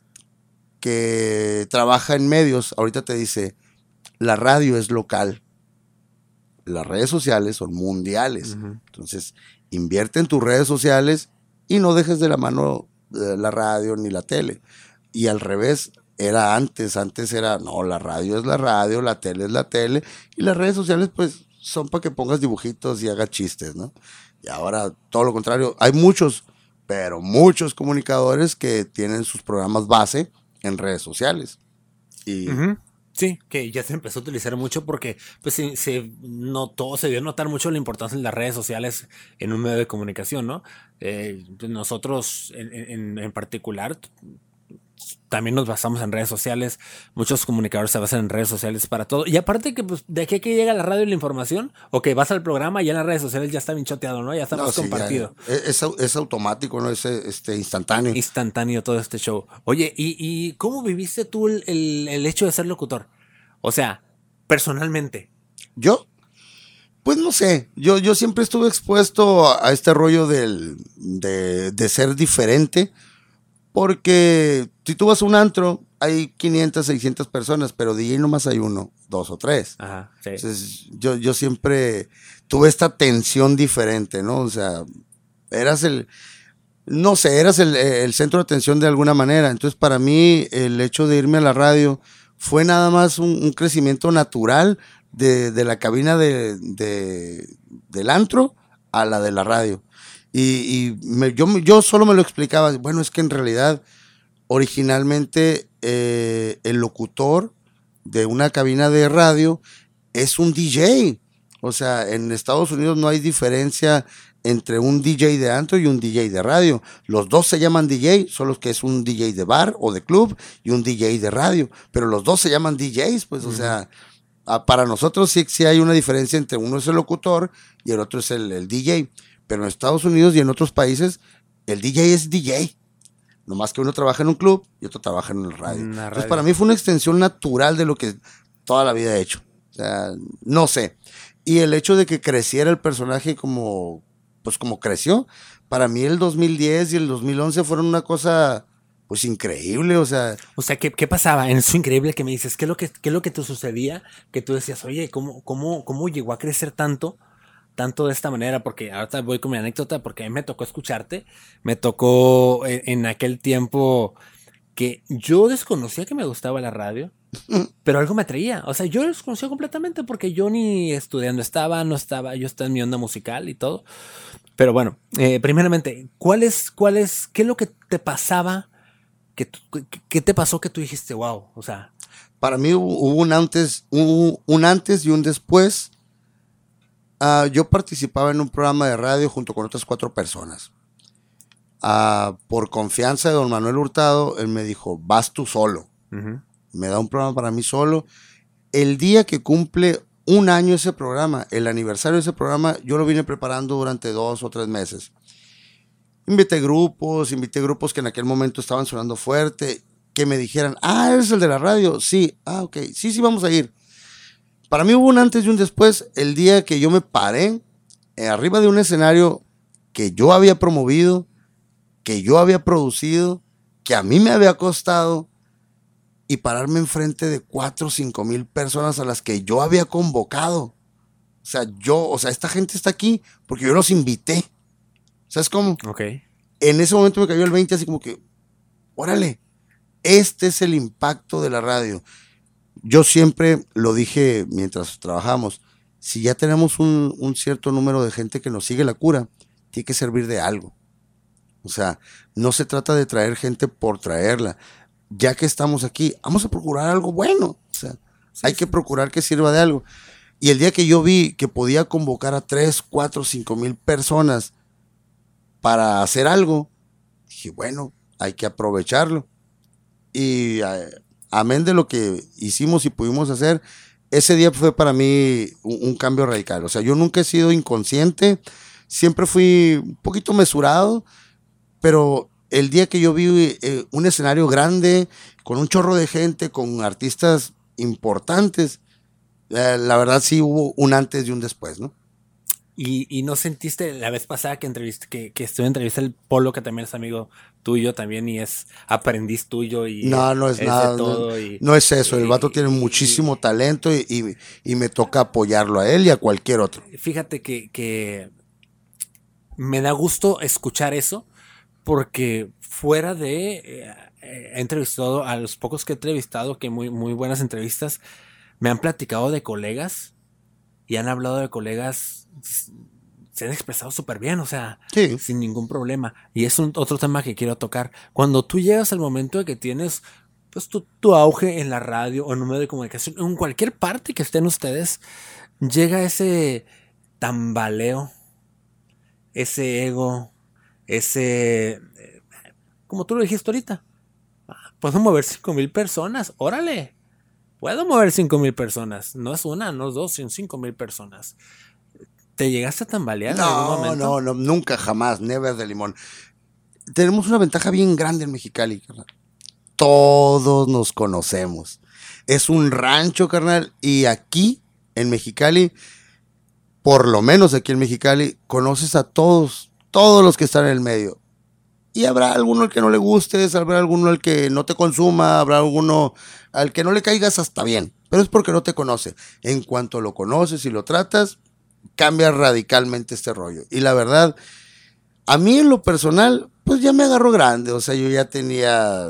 que trabaja en medios, ahorita te dice, la radio es local las redes sociales son mundiales. Entonces, invierte en tus redes sociales y no dejes de la mano la radio ni la tele. Y al revés, era antes, antes era, no, la radio es la radio, la tele es la tele, y las redes sociales pues son para que pongas dibujitos y hagas chistes, ¿no? Y ahora todo lo contrario, hay muchos, pero muchos comunicadores que tienen sus programas base en redes sociales. Y Sí, que ya se empezó a utilizar mucho porque pues se, se notó, se dio a notar mucho la importancia de las redes sociales en un medio de comunicación, ¿no? Eh, pues, nosotros en, en, particular también nos basamos en redes sociales. Muchos comunicadores se basan en redes sociales para todo. Y aparte que pues, de aquí que llega la radio y la información, o que vas al programa, ya en las redes sociales ya está bien choteado, ¿no? Ya está más compartido. es, es, automático, ¿no? Es este, instantáneo. Instantáneo todo este show. Oye, ¿y, y cómo viviste tú el, el, hecho de ser locutor? O sea, personalmente. ¿Yo? Pues no sé, yo, yo siempre estuve expuesto a, este rollo del, de, de ser diferente porque si tú vas a un antro, hay 500, 600 personas, pero DJ nomás hay uno, dos o tres. Ajá, sí. Entonces, yo, yo siempre tuve esta tensión diferente, ¿no? O sea, eras el, no sé, eras el, centro de atención de alguna manera. Entonces, para mí, el hecho de irme a la radio fue nada más un, crecimiento natural de, de la cabina de, de, del antro a la de la radio. Y, yo, yo solo me lo explicaba, bueno, es que en realidad originalmente eh, el locutor de una cabina de radio es un DJ. O sea, en Estados Unidos no hay diferencia entre un DJ de antro y un DJ de radio. Los dos se llaman DJ, solo que es un DJ de bar o de club y un DJ de radio. Pero los dos se llaman DJs, pues, o sea, para nosotros sí, sí hay una diferencia entre uno es el locutor y el otro es el, el DJ. Pero en Estados Unidos y en otros países, el DJ es DJ. Nomás que uno trabaja en un club y otro trabaja en el radio. Entonces, para mí fue una extensión natural de lo que toda la vida he hecho. O sea, no sé. Y el hecho de que creciera el personaje como, pues como creció, para mí el 2010 y el 2011 fueron una cosa, pues increíble, o sea. O sea, ¿qué, qué pasaba? En eso increíble que me dices, ¿qué es lo que, qué es lo que te sucedía? Que tú decías, oye, ¿cómo, cómo, cómo llegó a crecer tanto? Tanto de esta manera, porque ahorita voy con mi anécdota, porque a mí me tocó escucharte, me tocó en, en aquel tiempo que yo desconocía que me gustaba la radio, pero algo me atraía, o sea, yo desconocía completamente porque yo ni estudiando estaba, no estaba, yo estaba en mi onda musical y todo, pero bueno, eh, primeramente, ¿cuál es, cuál es, qué es lo que te pasaba, que, qué te pasó que tú dijiste, wow, o sea... Para mí hubo un antes, hubo un antes y un después Uh, yo participaba en un programa de radio junto con otras cuatro personas. Uh, por confianza de don Manuel Hurtado, él me dijo, vas tú solo. Uh -huh. Me da un programa para mí solo. El día que cumple un año ese programa, el aniversario de ese programa, yo lo vine preparando durante dos o tres meses. Invité grupos, invité grupos que en aquel momento estaban sonando fuerte, que me dijeran, ah, eres el de la radio. Sí, ah, ok, sí, sí, vamos a ir. Para mí hubo un antes y un después el día que yo me paré eh, arriba de un escenario que yo había promovido, que yo había producido, que a mí me había costado, y pararme enfrente de cuatro o cinco mil personas a las que yo había convocado. O sea, yo, o sea, esta gente está aquí porque yo los invité. ¿Sabes cómo? Ok. En ese momento me cayó el 20 así como que, órale, este es el impacto de la radio yo siempre lo dije mientras trabajamos, si ya tenemos un, un, cierto número de gente que nos sigue la cura, tiene que servir de algo. O sea, no se trata de traer gente por traerla. Ya que estamos aquí, vamos a procurar algo bueno. O sea, sí, hay que procurar que sirva de algo. Y el día que yo vi que podía convocar a 3, 4, 5 mil personas para hacer algo, dije, bueno, hay que aprovecharlo. Y eh, amén de lo que hicimos y pudimos hacer, ese día fue para mí un, cambio radical. O sea, yo nunca he sido inconsciente, siempre fui un poquito mesurado, pero el día que yo vi eh, un escenario grande, con un chorro de gente, con artistas importantes, eh, la verdad sí hubo un antes y un después, ¿no? Y, y, no sentiste la vez pasada que entreviste, que, que estuve en entrevista el Polo, que también es amigo tuyo también y es aprendiz tuyo y no, no es, es nada, no, y, no, es eso, el vato tiene muchísimo talento y, y, me toca apoyarlo a él y a cualquier otro. Fíjate que, que me da gusto escuchar eso porque fuera de eh, he entrevistado a los pocos que he entrevistado que muy muy buenas entrevistas me han platicado de colegas y han hablado de colegas se han expresado súper bien, o sea, sí. sin ningún problema. Y es un otro tema que quiero tocar. Cuando tú llegas al momento de que tienes pues tu, tu auge en la radio o en un medio de comunicación, en cualquier parte que estén ustedes, llega ese tambaleo, ese ego, ese... Como tú lo dijiste ahorita, puedo mover cinco mil personas, órale, puedo mover cinco mil personas, no es una, no es dos, son cinco mil personas. ¿Te llegaste a tambalear no, en algún momento? No, no, nunca, jamás, never de limón. Tenemos una ventaja bien grande en Mexicali, carnal. Todos nos conocemos. Es un rancho, carnal, y aquí, en Mexicali, por lo menos aquí en Mexicali, conoces a todos, todos los que están en el medio. Y habrá alguno al que no le gustes, habrá alguno al que no te consuma, habrá alguno al que no le caigas hasta bien. Pero es porque no te conoce. En cuanto lo conoces y lo tratas, cambia radicalmente este rollo. Y la verdad, a mí en lo personal, pues ya me agarró grande. O sea, yo ya tenía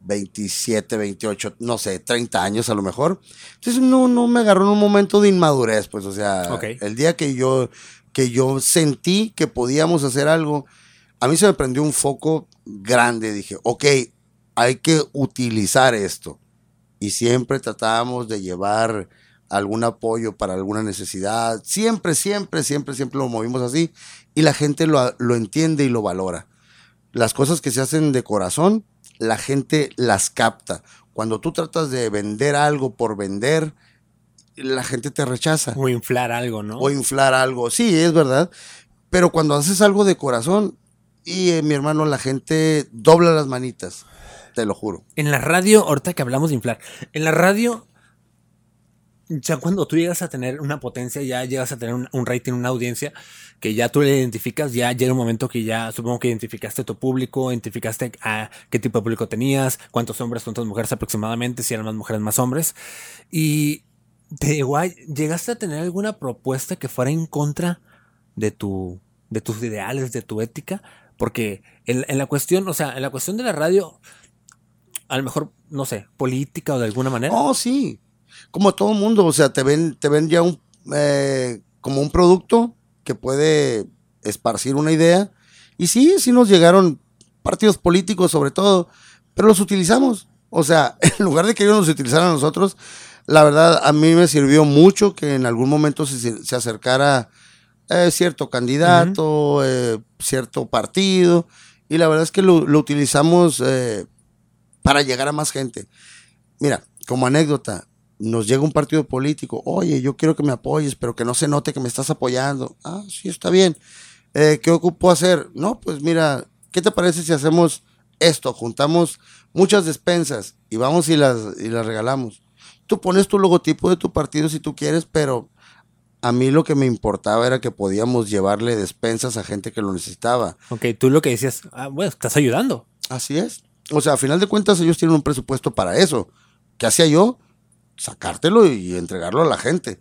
27, 28, no sé, 30 años a lo mejor. Entonces no, no me agarró en un momento de inmadurez, pues, o sea, okay. el día que yo, que yo sentí que podíamos hacer algo, a mí se me prendió un foco grande. Dije, ok, hay que utilizar esto. Y siempre tratábamos de llevar algún apoyo para alguna necesidad. Siempre, siempre, siempre, siempre lo movimos así y la gente lo, lo entiende y lo valora. Las cosas que se hacen de corazón, la gente las capta. Cuando tú tratas de vender algo por vender, la gente te rechaza. O inflar algo, ¿no? O inflar algo, sí, es verdad. Pero cuando haces algo de corazón, y eh, mi hermano, la gente dobla las manitas, te lo juro. En la radio, ahorita que hablamos de inflar, en la radio, ya cuando tú llegas a tener una potencia, ya llegas a tener un, rating, una audiencia, que ya tú le identificas, ya llega un momento que ya supongo que identificaste tu público, identificaste a qué tipo de público tenías, cuántos hombres, cuántas mujeres aproximadamente, si eran más mujeres, más hombres. Y de igual, ¿llegaste a tener alguna propuesta que fuera en contra de tu, de tus ideales, de tu ética? Porque en, la cuestión, o sea, en la cuestión de la radio, a lo mejor, no sé, política o de alguna manera. Oh, sí. Como todo mundo, o sea, te ven, te ven ya un, eh, como un producto que puede esparcir una idea. Y sí, sí nos llegaron partidos políticos sobre todo, pero los utilizamos. O sea, en lugar de que ellos nos utilizaran a nosotros, la verdad, a mí me sirvió mucho que en algún momento se, se acercara eh, cierto candidato, eh, cierto partido, y la verdad es que lo, utilizamos eh, para llegar a más gente. Mira, como anécdota, nos llega un partido político, oye, yo quiero que me apoyes, pero que no se note que me estás apoyando. Ah, sí, está bien. ¿Qué ocupo hacer? No, pues mira, ¿qué te parece si hacemos esto? Juntamos muchas despensas y vamos y las, y las regalamos tú pones tu logotipo de tu partido si tú quieres, pero a mí lo que me importaba era que podíamos llevarle despensas a gente que lo necesitaba. Ok, tú lo que decías, ah, bueno, estás ayudando. Así es. O sea, a final de cuentas ellos tienen un presupuesto para eso. ¿Qué hacía yo? Sacártelo y entregarlo a la gente.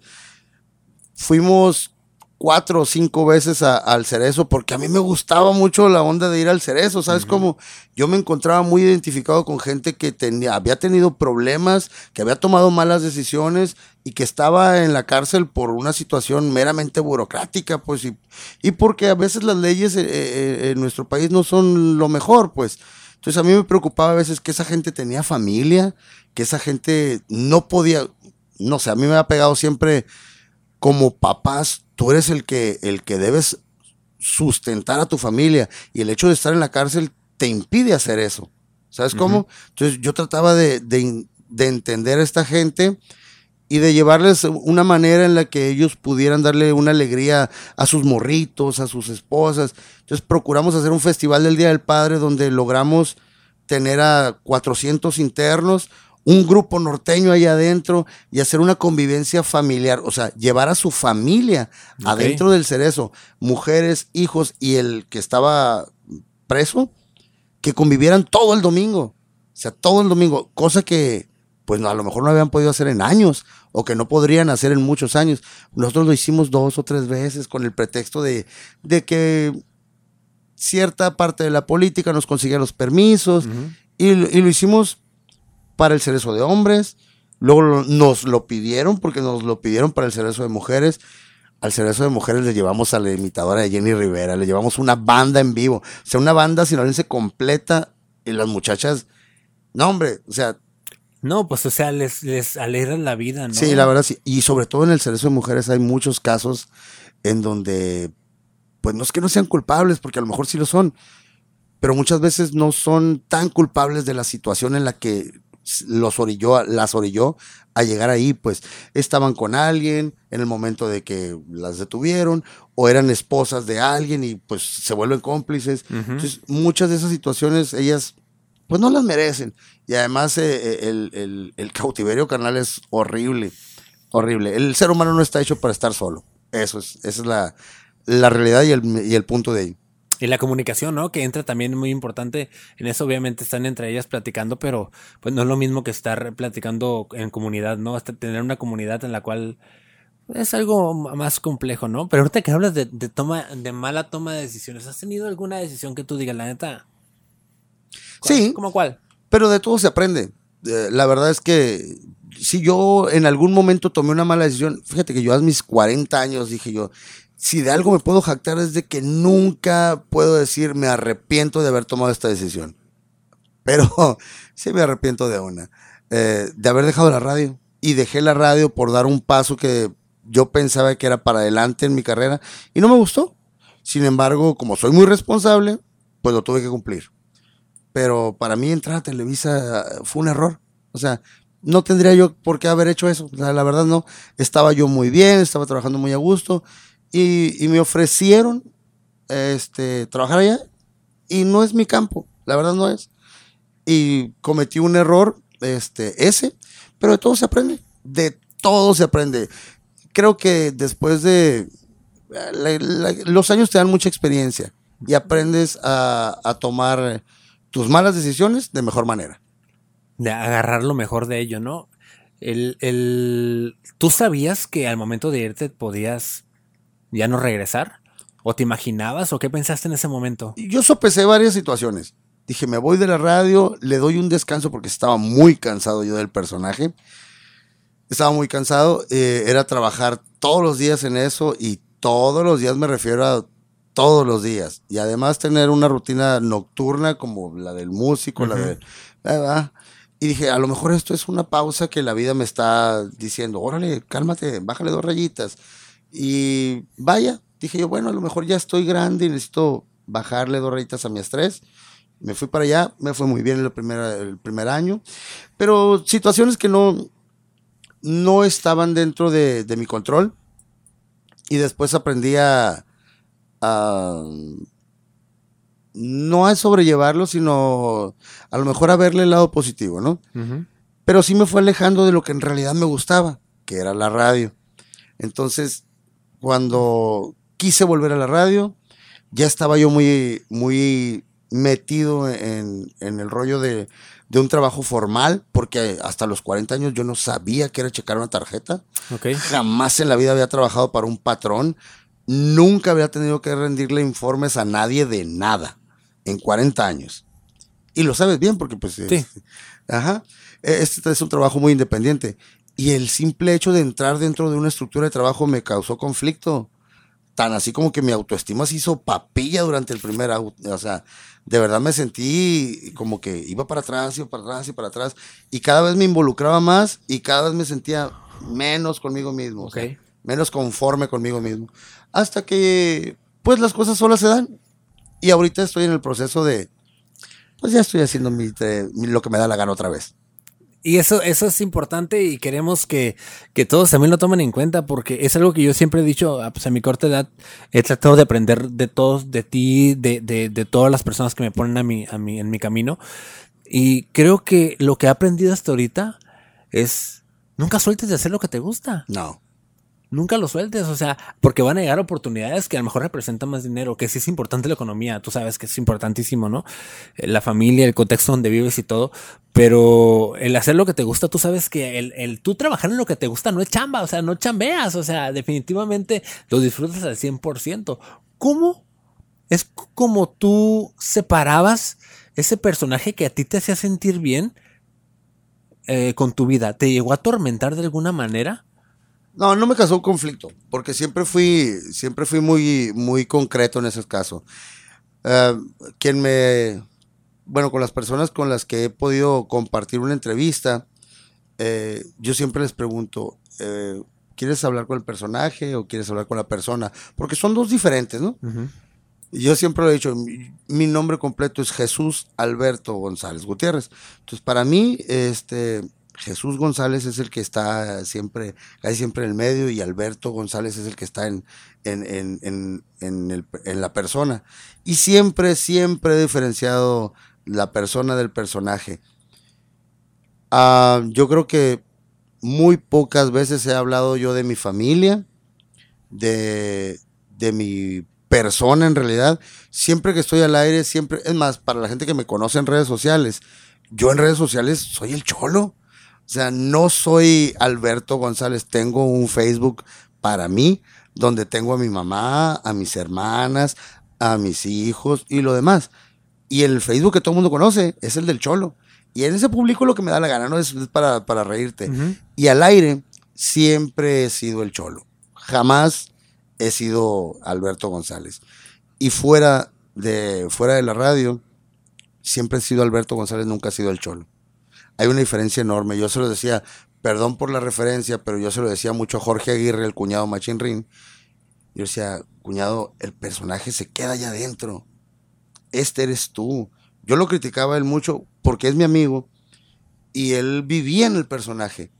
Fuimos cuatro o cinco veces al cerezo porque a mí me gustaba mucho la onda de ir al cerezo, ¿sabes cómo? Yo me encontraba muy identificado con gente que tenía, había tenido problemas, que había tomado malas decisiones y que estaba en la cárcel por una situación meramente burocrática, pues, y, y porque a veces las leyes eh, eh, en nuestro país no son lo mejor, pues. Entonces a mí me preocupaba a veces que esa gente tenía familia, que esa gente no podía, no sé, a mí me ha pegado siempre como papás tú eres el que, el que debes sustentar a tu familia y el hecho de estar en la cárcel te impide hacer eso. ¿Sabes cómo? Entonces yo trataba de, entender a esta gente y de llevarles una manera en la que ellos pudieran darle una alegría a sus morritos, a sus esposas. Entonces procuramos hacer un festival del Día del Padre donde logramos tener a 400 internos, un grupo norteño ahí adentro y hacer una convivencia familiar, o sea, llevar a su familia adentro del cerezo, mujeres, hijos y el que estaba preso, que convivieran todo el domingo, o sea, todo el domingo, cosa que pues a lo mejor no habían podido hacer en años o que no podrían hacer en muchos años. Nosotros lo hicimos dos o tres veces con el pretexto de, de que cierta parte de la política nos conseguía los permisos y, y lo hicimos para el cerezo de hombres, luego nos lo pidieron porque nos lo pidieron para el cerezo de mujeres. Al cerezo de mujeres le llevamos a la imitadora de Jenny Rivera, le llevamos una banda en vivo, o sea, una banda sinaloense completa y las muchachas, no hombre, o sea... No, pues o sea, les, les alegran la vida, ¿no? Sí, la verdad sí. Y sobre todo en el cerezo de mujeres hay muchos casos en donde, pues no es que no sean culpables, porque a lo mejor sí lo son, pero muchas veces no son tan culpables de la situación en la que los orilló, las orilló a llegar ahí, pues estaban con alguien en el momento de que las detuvieron o eran esposas de alguien y pues se vuelven cómplices. Entonces, muchas de esas situaciones ellas pues no las merecen. Y además eh, eh, el, el, cautiverio carnal es horrible, horrible. El ser humano no está hecho para estar solo. Eso es, esa es la, la realidad y el, y el punto de ahí. Y la comunicación, ¿no? Que entra también muy importante. En eso obviamente están entre ellas platicando, pero pues no es lo mismo que estar platicando en comunidad, ¿no? Hasta tener una comunidad en la cual es algo más complejo, ¿no? Pero ahorita que hablas de, toma, de mala toma de decisiones, ¿has tenido alguna decisión que tú digas, la neta? Sí. ¿Cómo cuál? Pero de todo se aprende. Eh, la verdad es que si yo en algún momento tomé una mala decisión, fíjate que yo a mis 40 años dije yo, si de algo me puedo jactar es de que nunca puedo decir me arrepiento de haber tomado esta decisión. Pero sí me arrepiento de una. Eh, de haber dejado la radio. y dejé la radio por dar un paso que yo pensaba que era para adelante en mi carrera y no me gustó. Sin embargo, como soy muy responsable, pues lo tuve que cumplir. Pero para mí entrar a Televisa fue un error. O sea, no tendría yo por qué haber hecho eso. la verdad no. Estaba yo muy bien, estaba trabajando muy a gusto y, me ofrecieron este, trabajar allá y no es mi campo. La verdad no es. Y cometí un error, este, ese, pero de todo se aprende. De todo se aprende. Creo que después de... los años te dan mucha experiencia y aprendes a, a tomar tus malas decisiones de mejor manera de agarrar lo mejor de ello, ¿no? El, el, ¿Tú sabías que al momento de irte podías ya no regresar? ¿O te imaginabas o qué pensaste en ese momento? Yo sopesé varias situaciones. Dije, me voy de la radio, le doy un descanso porque estaba muy cansado yo del personaje. Estaba muy cansado, eh, era trabajar todos los días en eso y todos los días me refiero a todos los días. Y además tener una rutina nocturna como la del músico, la de... Y dije, a lo mejor esto es una pausa que la vida me está diciendo, órale, cálmate, bájale dos rayitas. Y vaya, dije yo, bueno, a lo mejor ya estoy grande y necesito bajarle dos rayitas a mi estrés. Me fui para allá, me fue muy bien el primer, el primer año, pero situaciones que no, no estaban dentro de, de mi control. Y después aprendí a, a no a sobrellevarlo, sino a lo mejor a verle el lado positivo, ¿no? Pero sí me fue alejando de lo que en realidad me gustaba, que era la radio. Entonces, cuando quise volver a la radio, ya estaba yo muy, muy metido en, el rollo de, de, un trabajo formal, porque hasta los 40 años yo no sabía que era checar una tarjeta. Jamás en la vida había trabajado para un patrón. Nunca había tenido que rendirle informes a nadie de nada en 40 años. Y lo sabes bien porque pues... Sí. ajá. Este es un trabajo muy independiente. Y el simple hecho de entrar dentro de una estructura de trabajo me causó conflicto. Tan así como que mi autoestima se hizo papilla durante el primer auto. O sea, de verdad me sentí como que iba para atrás, iba para atrás y para atrás. Y cada vez me involucraba más y cada vez me sentía menos conmigo mismo. menos conforme conmigo mismo. Hasta que, pues las cosas solas se dan. Y ahorita estoy en el proceso de, pues ya estoy haciendo lo que me da la gana otra vez. Y eso, eso es importante y queremos que, todos también lo tomen en cuenta porque es algo que yo siempre he dicho, ah, pues a mi corta edad he tratado de aprender de todos, de ti, de, de, todas las personas que me ponen a mí, a en mi camino. Y creo que lo que he aprendido hasta ahorita es, nunca sueltes de hacer lo que te gusta. No nunca lo sueltes, o sea, porque van a llegar oportunidades que a lo mejor representan más dinero, que sí es importante la economía, tú sabes que es importantísimo, ¿no? Eh, la familia, el contexto donde vives y todo, pero el hacer lo que te gusta, tú sabes que el, el tú trabajar en lo que te gusta no es chamba, o sea, no chambeas, o sea, definitivamente lo disfrutas al 100%. ¿Cómo? Es como tú separabas ese personaje que a ti te hacía sentir bien eh, con tu vida. ¿Te llegó a atormentar de alguna manera? No, no me causó un conflicto, porque siempre fui, siempre fui muy, muy concreto en ese caso. Eh, quien me, bueno, con las personas con las que he podido compartir una entrevista, eh, yo siempre les pregunto, eh, ¿quieres hablar con el personaje o quieres hablar con la persona? Porque son dos diferentes, ¿no? Yo siempre lo he dicho, mi, mi, nombre completo es Jesús Alberto González Gutiérrez. Entonces, para mí, este, Jesús González es el que está siempre, casi siempre en el medio y Alberto González es el que está en, en, la persona. Y siempre, siempre he diferenciado la persona del personaje. Ah, yo creo que muy pocas veces he hablado yo de mi familia, de, de mi persona en realidad. Siempre que estoy al aire, siempre, es más, para la gente que me conoce en redes sociales, yo en redes sociales soy el cholo. O sea, no soy Alberto González, tengo un Facebook para mí, donde tengo a mi mamá, a mis hermanas, a mis hijos y lo demás. Y el Facebook que todo el mundo conoce es el del Cholo. Y en ese público lo que me da la gana, ¿no? Es para, reírte. Y al aire siempre he sido el Cholo. Jamás he sido Alberto González. Y fuera de, fuera de la radio, siempre he sido Alberto González, nunca he sido el Cholo hay una diferencia enorme. Yo se lo decía, perdón por la referencia, pero yo se lo decía mucho a Jorge Aguirre, el cuñado Machine Ring. Yo decía, cuñado, el personaje se queda allá adentro. Este eres tú. Yo lo criticaba a él mucho porque es mi amigo y él vivía en el personaje.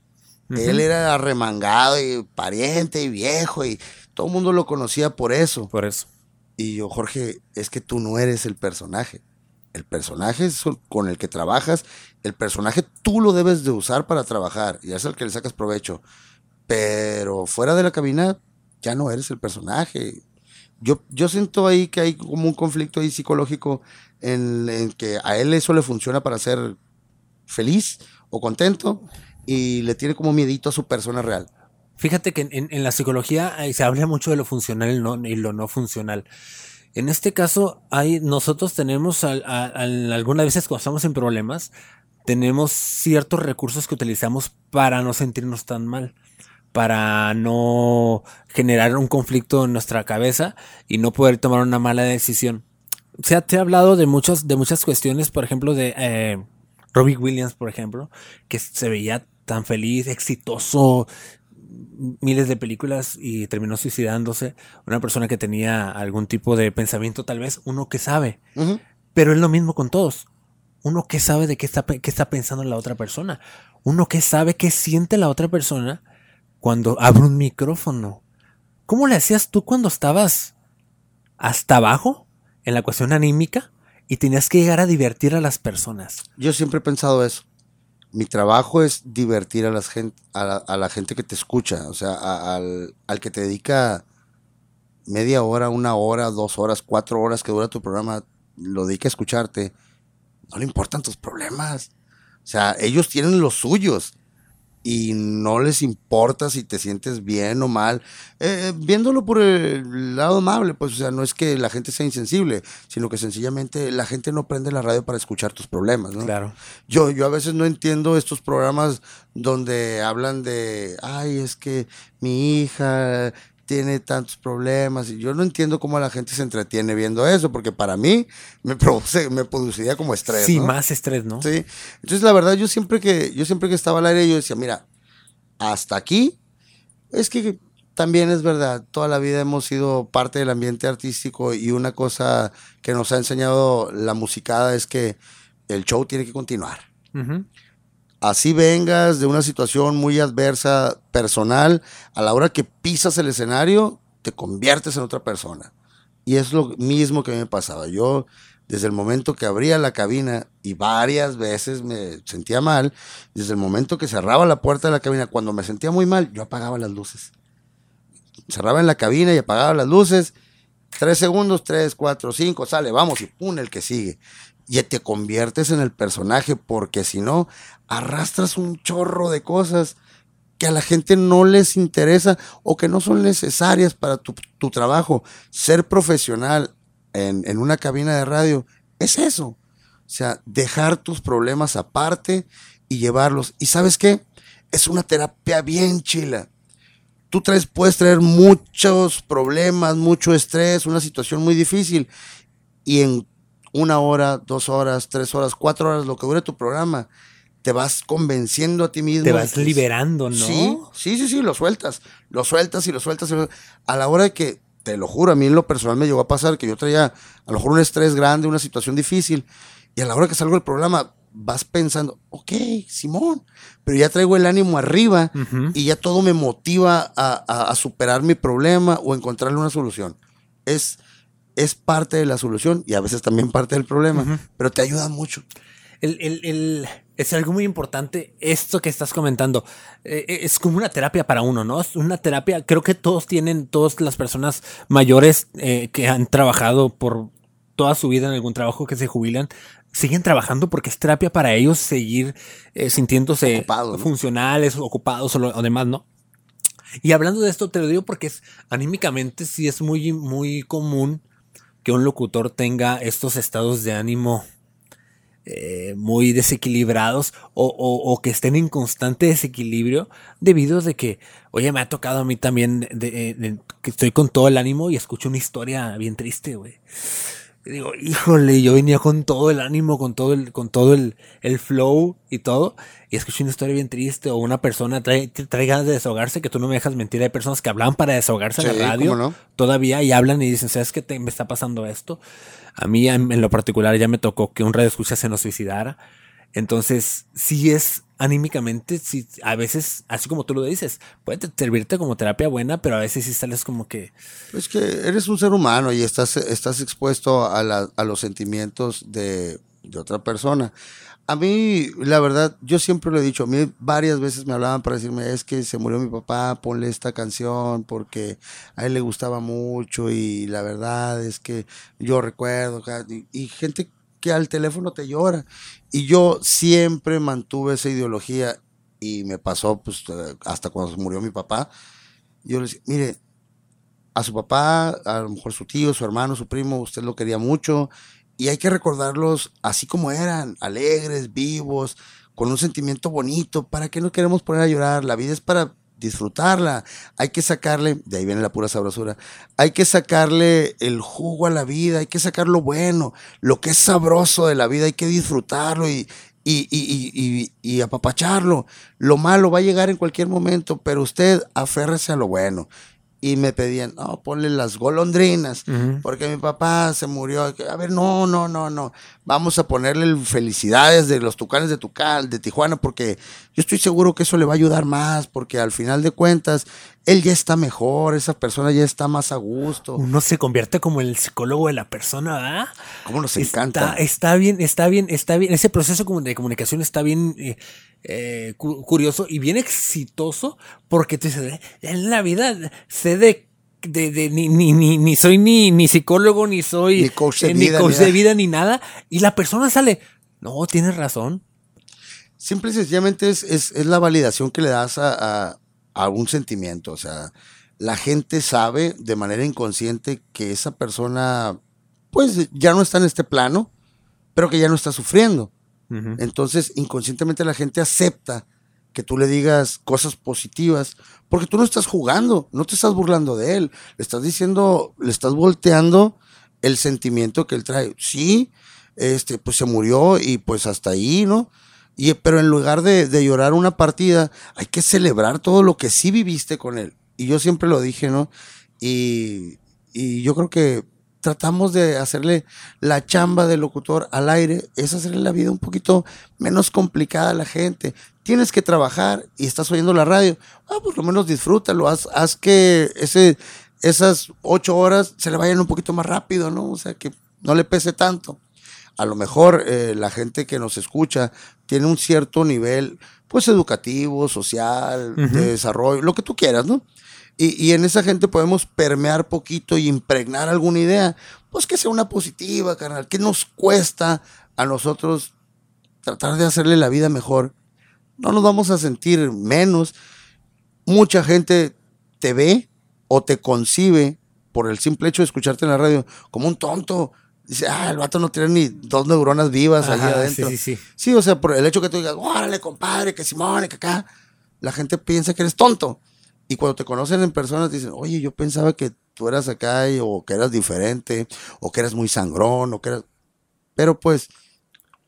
Él era arremangado y pariente y viejo y todo el mundo lo conocía por eso. Por eso. Y yo, Jorge, es que tú no eres el personaje. El personaje es con el que trabajas. El personaje tú lo debes de usar para trabajar y es el que le sacas provecho. Pero fuera de la cabina ya no eres el personaje. Yo, yo siento ahí que hay como un conflicto ahí psicológico en, que a él eso le funciona para ser feliz o contento y le tiene como miedito a su persona real. Fíjate que en, la psicología se habla mucho de lo funcional y, lo no funcional. En este caso, hay, nosotros tenemos algunas veces cuando estamos en problemas, tenemos ciertos recursos que utilizamos para no sentirnos tan mal, para no generar un conflicto en nuestra cabeza y no poder tomar una mala decisión. Se ha, ha hablado de muchas, de muchas cuestiones, por ejemplo, de eh, Robbie Williams, por ejemplo, que se veía tan feliz, exitoso, miles de películas y terminó suicidándose. Una persona que tenía algún tipo de pensamiento, tal vez uno que sabe. Pero es lo mismo con todos. Uno que sabe de qué está, pensando la otra persona. Uno que sabe qué siente la otra persona cuando abre un micrófono. ¿Cómo le hacías tú cuando estabas hasta abajo en la cuestión anímica y tenías que llegar a divertir a las personas? Yo siempre he pensado eso mi trabajo es divertir a, las gente, a, la, gente que te escucha, o sea, al, que te dedica media hora, una hora, dos horas, cuatro horas que dura tu programa, lo dedica a escucharte, no le importan tus problemas. O sea, ellos tienen los suyos y no les importa si te sientes bien o mal. Eh, viéndolo por el lado amable, pues, o sea, no es que la gente sea insensible, sino que sencillamente la gente no prende la radio para escuchar tus problemas, ¿no? Claro. Yo, yo a veces no entiendo estos programas donde hablan de, ay, es que mi hija tiene tantos problemas y yo no entiendo cómo la gente se entretiene viendo eso, porque para mí me produce, me produciría como estrés. Sí, más estrés, ¿no? Sí. Entonces la verdad yo siempre que, yo siempre que estaba al aire yo decía, mira, hasta aquí, es que también es verdad, toda la vida hemos sido parte del ambiente artístico y una cosa que nos ha enseñado la musicada es que el show tiene que continuar así vengas de una situación muy adversa, personal, a la hora que pisas el escenario, te conviertes en otra persona. Y es lo mismo que me pasaba. Yo, desde el momento que abría la cabina y varias veces me sentía mal, desde el momento que cerraba la puerta de la cabina, cuando me sentía muy mal, yo apagaba las luces. Cerraba en la cabina y apagaba las luces. Tres segundos, tres, cuatro, cinco, sale, vamos, y pum, el que sigue y te conviertes en el personaje, porque si no, arrastras un chorro de cosas que a la gente no les interesa o que no son necesarias para tu, trabajo. Ser profesional en, en, una cabina de radio es eso. O sea, dejar tus problemas aparte y llevarlos. ¿Y sabes qué? Es una terapia bien chila. Tú traes, puedes traer muchos problemas, mucho estrés, una situación muy difícil. Y en una hora, dos horas, tres horas, cuatro horas, lo que dure tu programa, te vas convenciendo a ti mismo. Te vas liberando, ¿no? Sí, sí, sí, sí, lo sueltas, lo sueltas y lo sueltas. A la hora de que, te lo juro, a mí en lo personal me llegó a pasar que yo traía a lo mejor un estrés grande, una situación difícil, y a la hora que salgo del programa vas pensando, ok, Simón, pero ya traigo el ánimo arriba y ya todo me motiva a, a superar mi problema o encontrarle una solución. Es es parte de la solución y a veces también parte del problema, pero te ayuda mucho. es algo muy importante esto que estás comentando. Eh, eh, es como una terapia para uno, ¿no? Es una terapia, creo que todos tienen, todas las personas mayores eh, que han trabajado por toda su vida en algún trabajo que se jubilan, siguen trabajando porque es terapia para ellos seguir sintiéndose funcionales, ocupados o, o demás, ¿no? Y hablando de esto, te lo digo porque es anímicamente sí es muy, muy común que un locutor tenga estos estados de ánimo eh, muy desequilibrados o, que estén en constante desequilibrio debido de que, oye, me ha tocado a mí también que estoy con todo el ánimo y escucho una historia bien triste, güey. Y digo, híjole, yo venía con todo el ánimo, con todo el, con todo el, el flow y todo. Y escuché una historia bien triste o una persona trae, trae ganas de desahogarse, que tú no me dejas mentir. Hay personas que hablan para desahogarse en la radio ¿cómo no? todavía y hablan y dicen, ¿sabes qué te- me está pasando esto? A mí en, en lo particular ya me tocó que un radio escucha se nos suicidara. Entonces, sí es anímicamente, sí, a veces, así como tú lo dices, puede te- servirte como terapia buena, pero a veces sí sales como que, Es que eres un ser humano y estás, estás expuesto a, la- a los sentimientos de, de otra persona. A mí, la verdad, yo siempre lo he dicho, a mí varias veces me hablaban para decirme, es que se murió mi papá, ponle esta canción porque a él le gustaba mucho y la verdad es que yo recuerdo, y gente que al teléfono te llora. Y yo siempre mantuve esa ideología y me pasó pues hasta cuando murió mi papá. Yo le decía, mire, a su papá, a lo mejor su tío, su hermano, su primo, usted lo quería mucho y hay que recordarlos así como eran, alegres, vivos, con un sentimiento bonito. ¿Para qué nos queremos poner a llorar? La vida es para disfrutarla. Hay que sacarle, de ahí viene la pura sabrosura, hay que sacarle el jugo a la vida, hay que sacar lo bueno, lo que es sabroso de la vida, hay que disfrutarlo y, y, y, y, apapacharlo. Lo malo va a llegar en cualquier momento, pero usted aférrese a lo bueno. Y me pedían, no, ponle las golondrinas, porque mi papá se murió. A ver, no, no, no, no. Vamos a ponerle el felicidades de los tucanes de Tucal, de Tijuana, porque yo estoy seguro que eso le va a ayudar más, porque al final de cuentas, él ya está mejor, esa persona ya está más a gusto. uno se convierte como el psicólogo de la persona, ¿verdad? ¿Cómo nos Está, encanta? está bien, está bien, está bien. Ese proceso de comunicación está bien eh, eh, cu- curioso y bien exitoso porque tú dices, "Eh, en la vida sé de, de, de- ni, ni, ni, ni soy ni, ni psicólogo, ni soy Ni coach de eh, ni vida, coach ni de nada". vida, ni nada. Y la persona sale, no, tienes razón. Simple y sencillamente es, es, es la validación que le das a, a, a un sentimiento. O sea, la gente sabe de manera inconsciente que esa persona, pues ya no está en este plano, pero que ya no está sufriendo. Entonces, inconscientemente la gente acepta que tú le digas cosas positivas, porque tú no estás jugando, no te estás burlando de él, le estás diciendo, le estás volteando el sentimiento que él trae. Sí, este, pues se murió y pues hasta ahí, ¿no? Y, pero en lugar de, llorar una partida, hay que celebrar todo lo que sí viviste con él. Y yo siempre lo dije, ¿no? Y yo creo que tratamos de hacerle la chamba del locutor al aire, es hacerle la vida un poquito menos complicada a la gente. Tienes que trabajar y estás oyendo la radio, ah, por lo menos disfrútalo, haz, haz que ese, esas ocho horas se le vayan un poquito más rápido, ¿no? O sea, que no le pese tanto. A lo mejor eh, la gente que nos escucha tiene un cierto nivel, pues educativo, social, de desarrollo, lo que tú quieras, ¿no? Y, y en esa gente podemos permear poquito y impregnar alguna idea, pues que sea una positiva, carnal. ¿Qué nos cuesta a nosotros tratar de hacerle la vida mejor? No nos vamos a sentir menos. Mucha gente te ve o te concibe por el simple hecho de escucharte en la radio como un tonto. Dice, ah, el vato no tiene ni dos neuronas vivas ahí adentro. sí, sí, sí. Sí, o sea, por el hecho que tú digas, órale, compadre, que Simón, que acá, la gente piensa que eres tonto. Y cuando te conocen en persona, te dicen, oye, yo pensaba que tú eras acá o que eras diferente, o que eras muy sangrón, o que eras... Pero pues,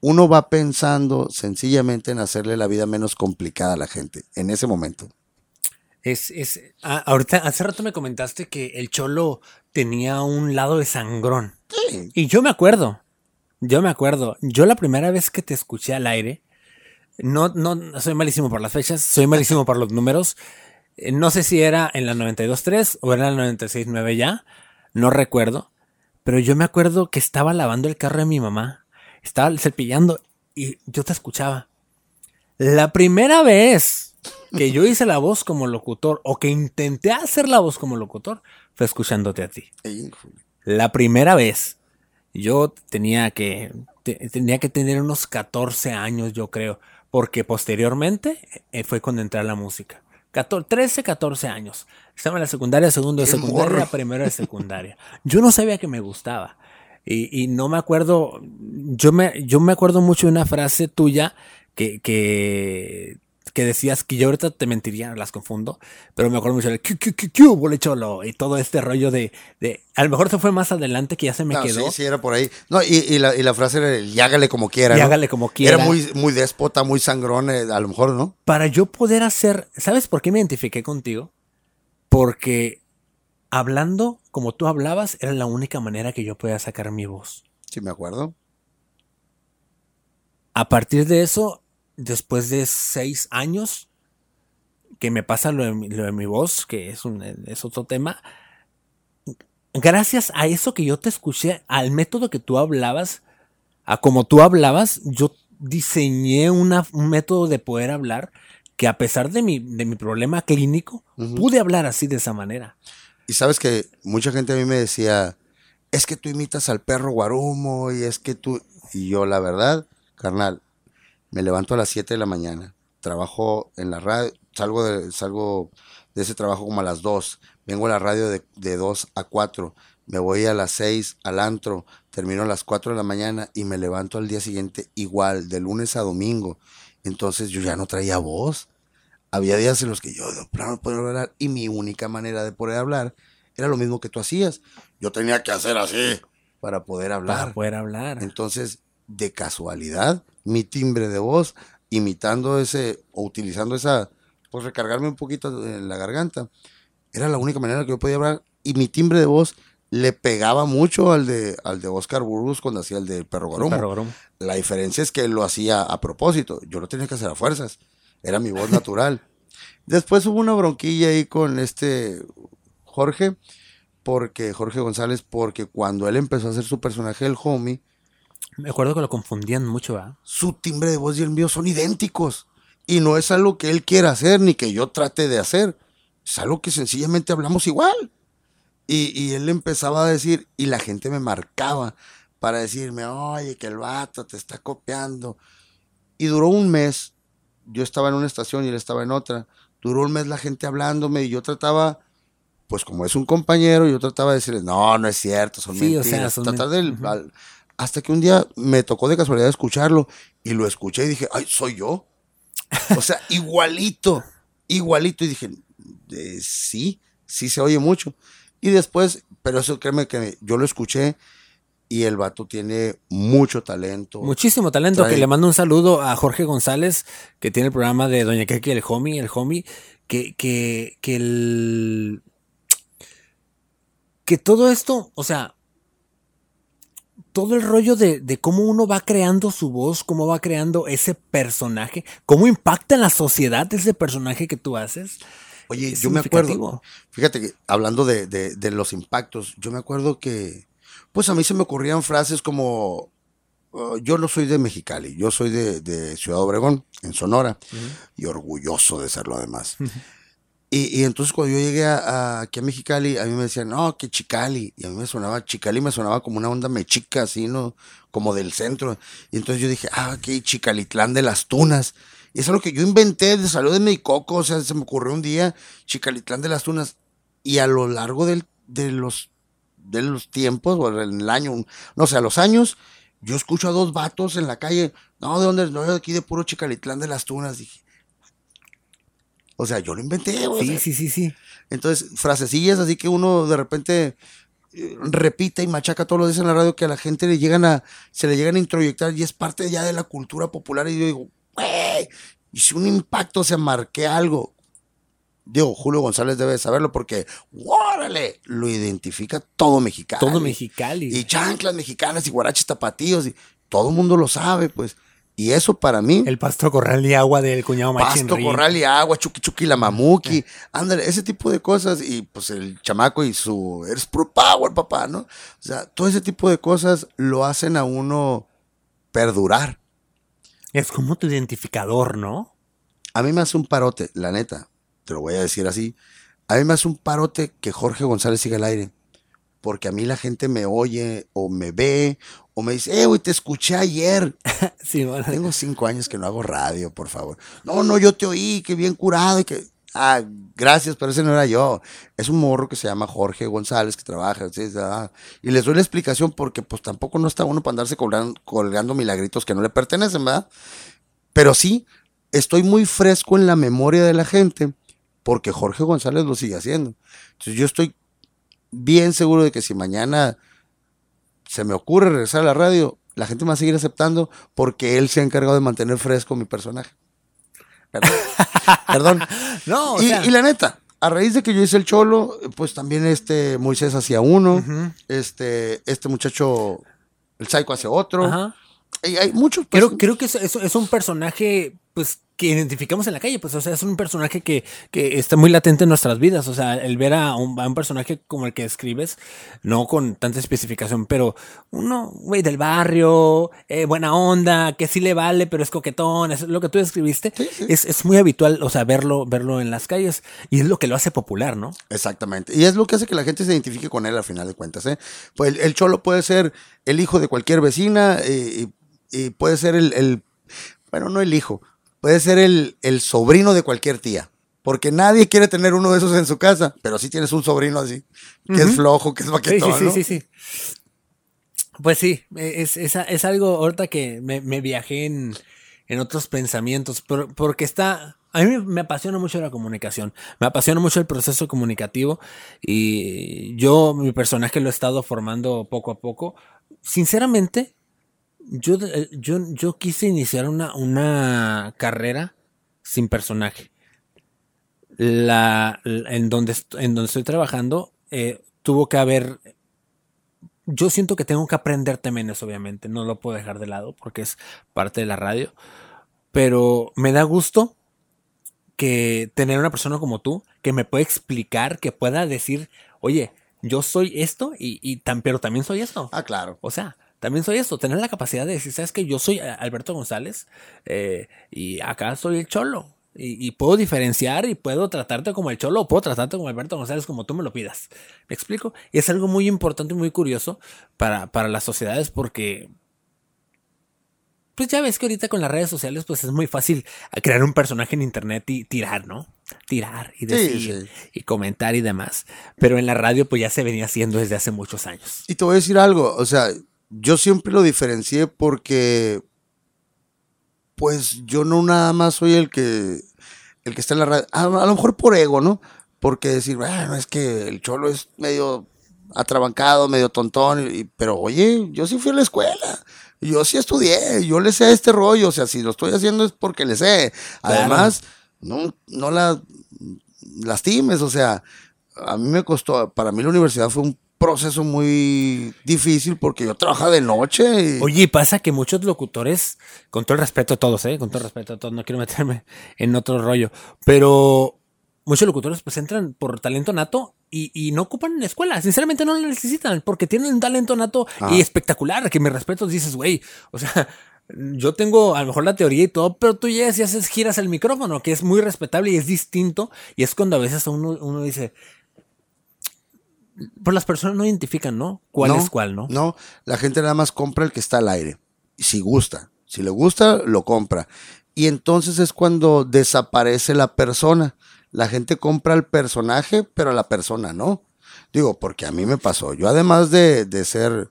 uno va pensando sencillamente en hacerle la vida menos complicada a la gente en ese momento. Es, es, ah, ahorita, hace rato me comentaste que el cholo tenía un lado de sangrón. Sí, Y yo me acuerdo, yo me acuerdo, yo la primera vez que te escuché al aire, no, no, soy malísimo por las fechas, soy malísimo por los números, no sé si era en la 92.3 o era en la 96.9 ya, no recuerdo, pero yo me acuerdo que estaba lavando el carro de mi mamá, estaba cepillando y yo te escuchaba. La primera vez que yo hice la voz como locutor o que intenté hacer la voz como locutor fue escuchándote a ti. La primera vez, yo tenía que, te- tenía que tener unos 14 años, yo creo, porque posteriormente eh, fue cuando entré a la música. 14, 13, 14 años. Estaba en la secundaria, segundo de secundaria, morro. primero de secundaria. Yo no sabía que me gustaba. Y, y no me acuerdo, yo me, yo me acuerdo mucho de una frase tuya que, que, que decías que yo ahorita te mentiría, las confundo, pero me acuerdo mucho del Q, cholo y todo este rollo de, de, a lo mejor se fue más adelante que ya se me quedó. Sí, sí, era por ahí. No, y, la, y la, frase era el hágale como quiera. Y hágale como quiera. Era muy, muy déspota, muy sangrón, eh, a lo mejor, ¿no? Para yo poder hacer, ¿sabes por qué me identifiqué contigo? Porque hablando como tú hablabas era la única manera que yo podía sacar mi voz. Sí, me acuerdo. A partir de eso, después de seis años, que me pasa lo de mi, voz, que es, un, es otro tema, gracias a eso que yo te escuché, al método que tú hablabas, a como tú hablabas, yo diseñé un método de poder hablar que a pesar de mi, de mi problema clínico, pude hablar así de esa manera. Y sabes que mucha gente a mí me decía, es que tú imitas al perro guarumo y es que tú... Y yo la verdad, carnal, me levanto a las 7 de la mañana, trabajo en la radio, salgo de, salgo de ese trabajo como a las 2, vengo a la radio de, de 2 a 4, me voy a las 6 al antro, termino a las 4 de la mañana y me levanto al día siguiente igual, de lunes a domingo. Entonces yo ya no traía voz. Había días en los que yo de plano podía hablar y mi única manera de poder hablar era lo mismo que tú hacías. Yo tenía que hacer así para poder hablar. Para poder hablar. Entonces, de casualidad, mi timbre de voz, imitando ese, o utilizando esa, pues recargarme un poquito en la garganta, era la única manera que yo podía hablar. Y mi timbre de voz le pegaba mucho al de, al de Oscar Burgos cuando hacía el de Perro Goromo. La diferencia es que él lo hacía a propósito. Yo lo tenía que hacer a fuerzas. Era mi voz natural. Después hubo una bronquilla ahí con este Jorge, porque Jorge González, porque cuando él empezó a hacer su personaje, el homie, me acuerdo que lo confundían mucho, ¿verdad? Su timbre de voz y el mío son idénticos. Y no es algo que él quiera hacer ni que yo trate de hacer. Es algo que sencillamente hablamos igual. Y, él empezaba a decir, y la gente me marcaba para decirme, oye, que el vato te está copiando. Y duró un mes. Yo estaba en una estación y él estaba en otra. Duró un mes la gente hablándome y yo trataba, pues como es un compañero, yo trataba de decirle, no, no es cierto, son mentiras. Tratar de, hasta que un día me tocó de casualidad escucharlo y lo escuché y dije, ay, soy yo. O sea, igualito, igualito. Y dije, eh, sí, sí se oye mucho. Y después, pero eso créeme que yo lo escuché y el vato tiene mucho talento. Muchísimo talento, que le mando un saludo a Jorge González, que tiene el programa de Doña Keke, el homie, el homie, que, que, que el... Que todo esto, o sea, todo el rollo de, cómo uno va creando su voz, cómo va creando ese personaje, cómo impacta en la sociedad ese personaje que tú haces. Oye, yo me acuerdo, fíjate que hablando de, los impactos, yo me acuerdo que, pues a mí se me ocurrían frases como, oh, yo no soy de Mexicali, yo soy de, Ciudad Obregón, en Sonora, y orgulloso de serlo además. Y, entonces cuando yo llegué a, aquí a Mexicali, a mí me decían, no, que Chicali. Y a mí me sonaba, Chicali me sonaba como una onda mechica, así, ¿no? Como del centro. Y entonces yo dije, ah, que Chicalitlán de las Tunas. Y eso es lo que yo inventé salud de mi coco. O sea, se me ocurrió un día, Chicalitlán de las Tunas. Y a lo largo del, de, los, de los tiempos, o en el año, no sé, a los años, yo escucho a dos vatos en la calle. No, ¿de dónde? No, de aquí de puro Chicalitlán de las Tunas. Dije, o sea, yo lo inventé, güey. Sí, sí, sí, sí. Entonces, frasecillas así que uno de repente eh, repite y machaca todo lo dice en la radio que a la gente le llegan a, se le llegan a introyectar y es parte ya de la cultura popular. Y yo digo, güey, y si un impacto se marque algo. Digo, Julio González debe saberlo porque, órale, lo identifica todo mexicano. Todo mexicali. Y chanclas mexicanas y guaraches tapatíos. Y todo el mundo lo sabe, pues. Y eso para mí. El pasto corral y agua del cuñado Machín Pasto corral y agua, chuki chuki la mamuki. Ándale, ese tipo de cosas. Y pues el chamaco y su. Eres pro power, papá, ¿no? O sea, todo ese tipo de cosas lo hacen a uno perdurar. Es como tu identificador, ¿no? A mí me hace un parote, la neta. Te lo voy a decir así. A mí me hace un parote que Jorge González siga al aire. Porque a mí la gente me oye o me ve o me dice, eh, güey, te escuché ayer. sí, bueno. Tengo cinco años que no hago radio, por favor. No, no, yo te oí, que bien curado y que... Ah, gracias, pero ese no era yo. Es un morro que se llama Jorge González, que trabaja. y les doy la explicación porque pues tampoco no está uno para andarse colgando, colgando milagritos que no le pertenecen, ¿verdad? Pero sí, estoy muy fresco en la memoria de la gente porque Jorge González lo sigue haciendo. Entonces yo estoy bien seguro de que si mañana se me ocurre regresar a la radio, la gente me va a seguir aceptando porque él se ha encargado de mantener fresco mi personaje. Perdón. Perdón. No, o y, sea- y la neta, a raíz de que yo hice el cholo, pues también este Moisés hacía uno, este, este muchacho, el Psycho hace otro. Ajá. Y hay muchos. Creo, creo que es, es- es un personaje, pues, que identificamos en la calle, pues, o sea, es un personaje que, que está muy latente en nuestras vidas, o sea, el ver a un, a un personaje como el que escribes, no con tanta especificación, pero uno, güey, del barrio, eh, buena onda, que sí le vale, pero es coquetón, es lo que tú escribiste, Sí, sí. Es, es muy habitual, o sea, verlo, verlo en las calles, y es lo que lo hace popular, ¿no? Exactamente. Y es lo que hace que la gente se identifique con él al final de cuentas. ¿eh? Pues el, el cholo puede ser el hijo de cualquier vecina eh, y, y puede ser el, el- bueno, no el hijo, puede ser el, el sobrino de cualquier tía. Porque nadie quiere tener uno de esos en su casa, pero sí tienes un sobrino así, que es flojo, que es baquetón, sí, sí, ¿no? sí, sí. Pues sí, es, es, es algo ahorita que me, me viajé en, en otros pensamientos, por- porque está, a mí me apasiona mucho la comunicación, me apasiona mucho el proceso comunicativo y yo mi personaje lo he estado formando poco a poco. Sinceramente, yo, eh, yo, yo quise iniciar una, una carrera sin personaje. La, la- en, donde, en donde estoy trabajando, eh, tuvo que haber. Yo siento que tengo que aprender también eso, obviamente. No lo puedo dejar de lado porque es parte de la radio. Pero me da gusto que tener una persona como tú que me pueda explicar, que pueda decir, oye, yo soy esto y, y tan, pero también soy esto. Ah, claro. O sea, también soy esto, tener la capacidad de decir, sabes que yo soy eh, Alberto González eh, y acá soy el cholo. Y, y puedo diferenciar y puedo tratarte como el cholo o puedo tratarte como Alberto González como tú me lo pidas. ¿Me explico? Y es algo muy importante y muy curioso para, para las sociedades porque... Pues ya ves que ahorita con las redes sociales pues es muy fácil crear un personaje en internet y tirar, ¿no? Tirar y Sí, decir sí. y comentar y demás. Pero en la radio pues ya se venía haciendo desde hace muchos años. Y te voy a decir algo, o sea, yo siempre lo diferencié porque, pues yo no nada más soy el que, el que está en la radio, a, a lo mejor por ego, ¿no? Porque decir, bueno, es que el cholo es medio atrabancado, medio tontón, y- pero oye, yo sí fui a la escuela, yo sí estudié, yo le sé este rollo, o sea, si lo estoy haciendo es porque le sé. Además, no, no la lastimes, o sea, a mí me costó, para mí la universidad fue un proceso muy difícil porque yo trabajaba de noche. Y, Oye, pasa que muchos locutores, con todo el respeto a todos, ¿eh? Con todo el respeto a todos, no quiero meterme en otro rollo, pero muchos locutores pues entran por talento nato y, y no ocupan escuela, sinceramente no lo necesitan porque tienen un talento nato Ah. y espectacular, que me respeto, dices, güey, o sea... Yo tengo a lo mejor la teoría y todo, pero tú llegas y haces giras el micrófono, que es muy respetable y es distinto. Y es cuando a veces uno, uno dice, pues las personas no identifican, ¿no? ¿Cuál No, es cuál, no? No, la gente nada más compra el que está al aire. Si gusta, si le gusta, lo compra. Y entonces es cuando desaparece la persona. La gente compra al personaje, pero a la persona no. Digo, porque a mí me pasó. Yo además de, de ser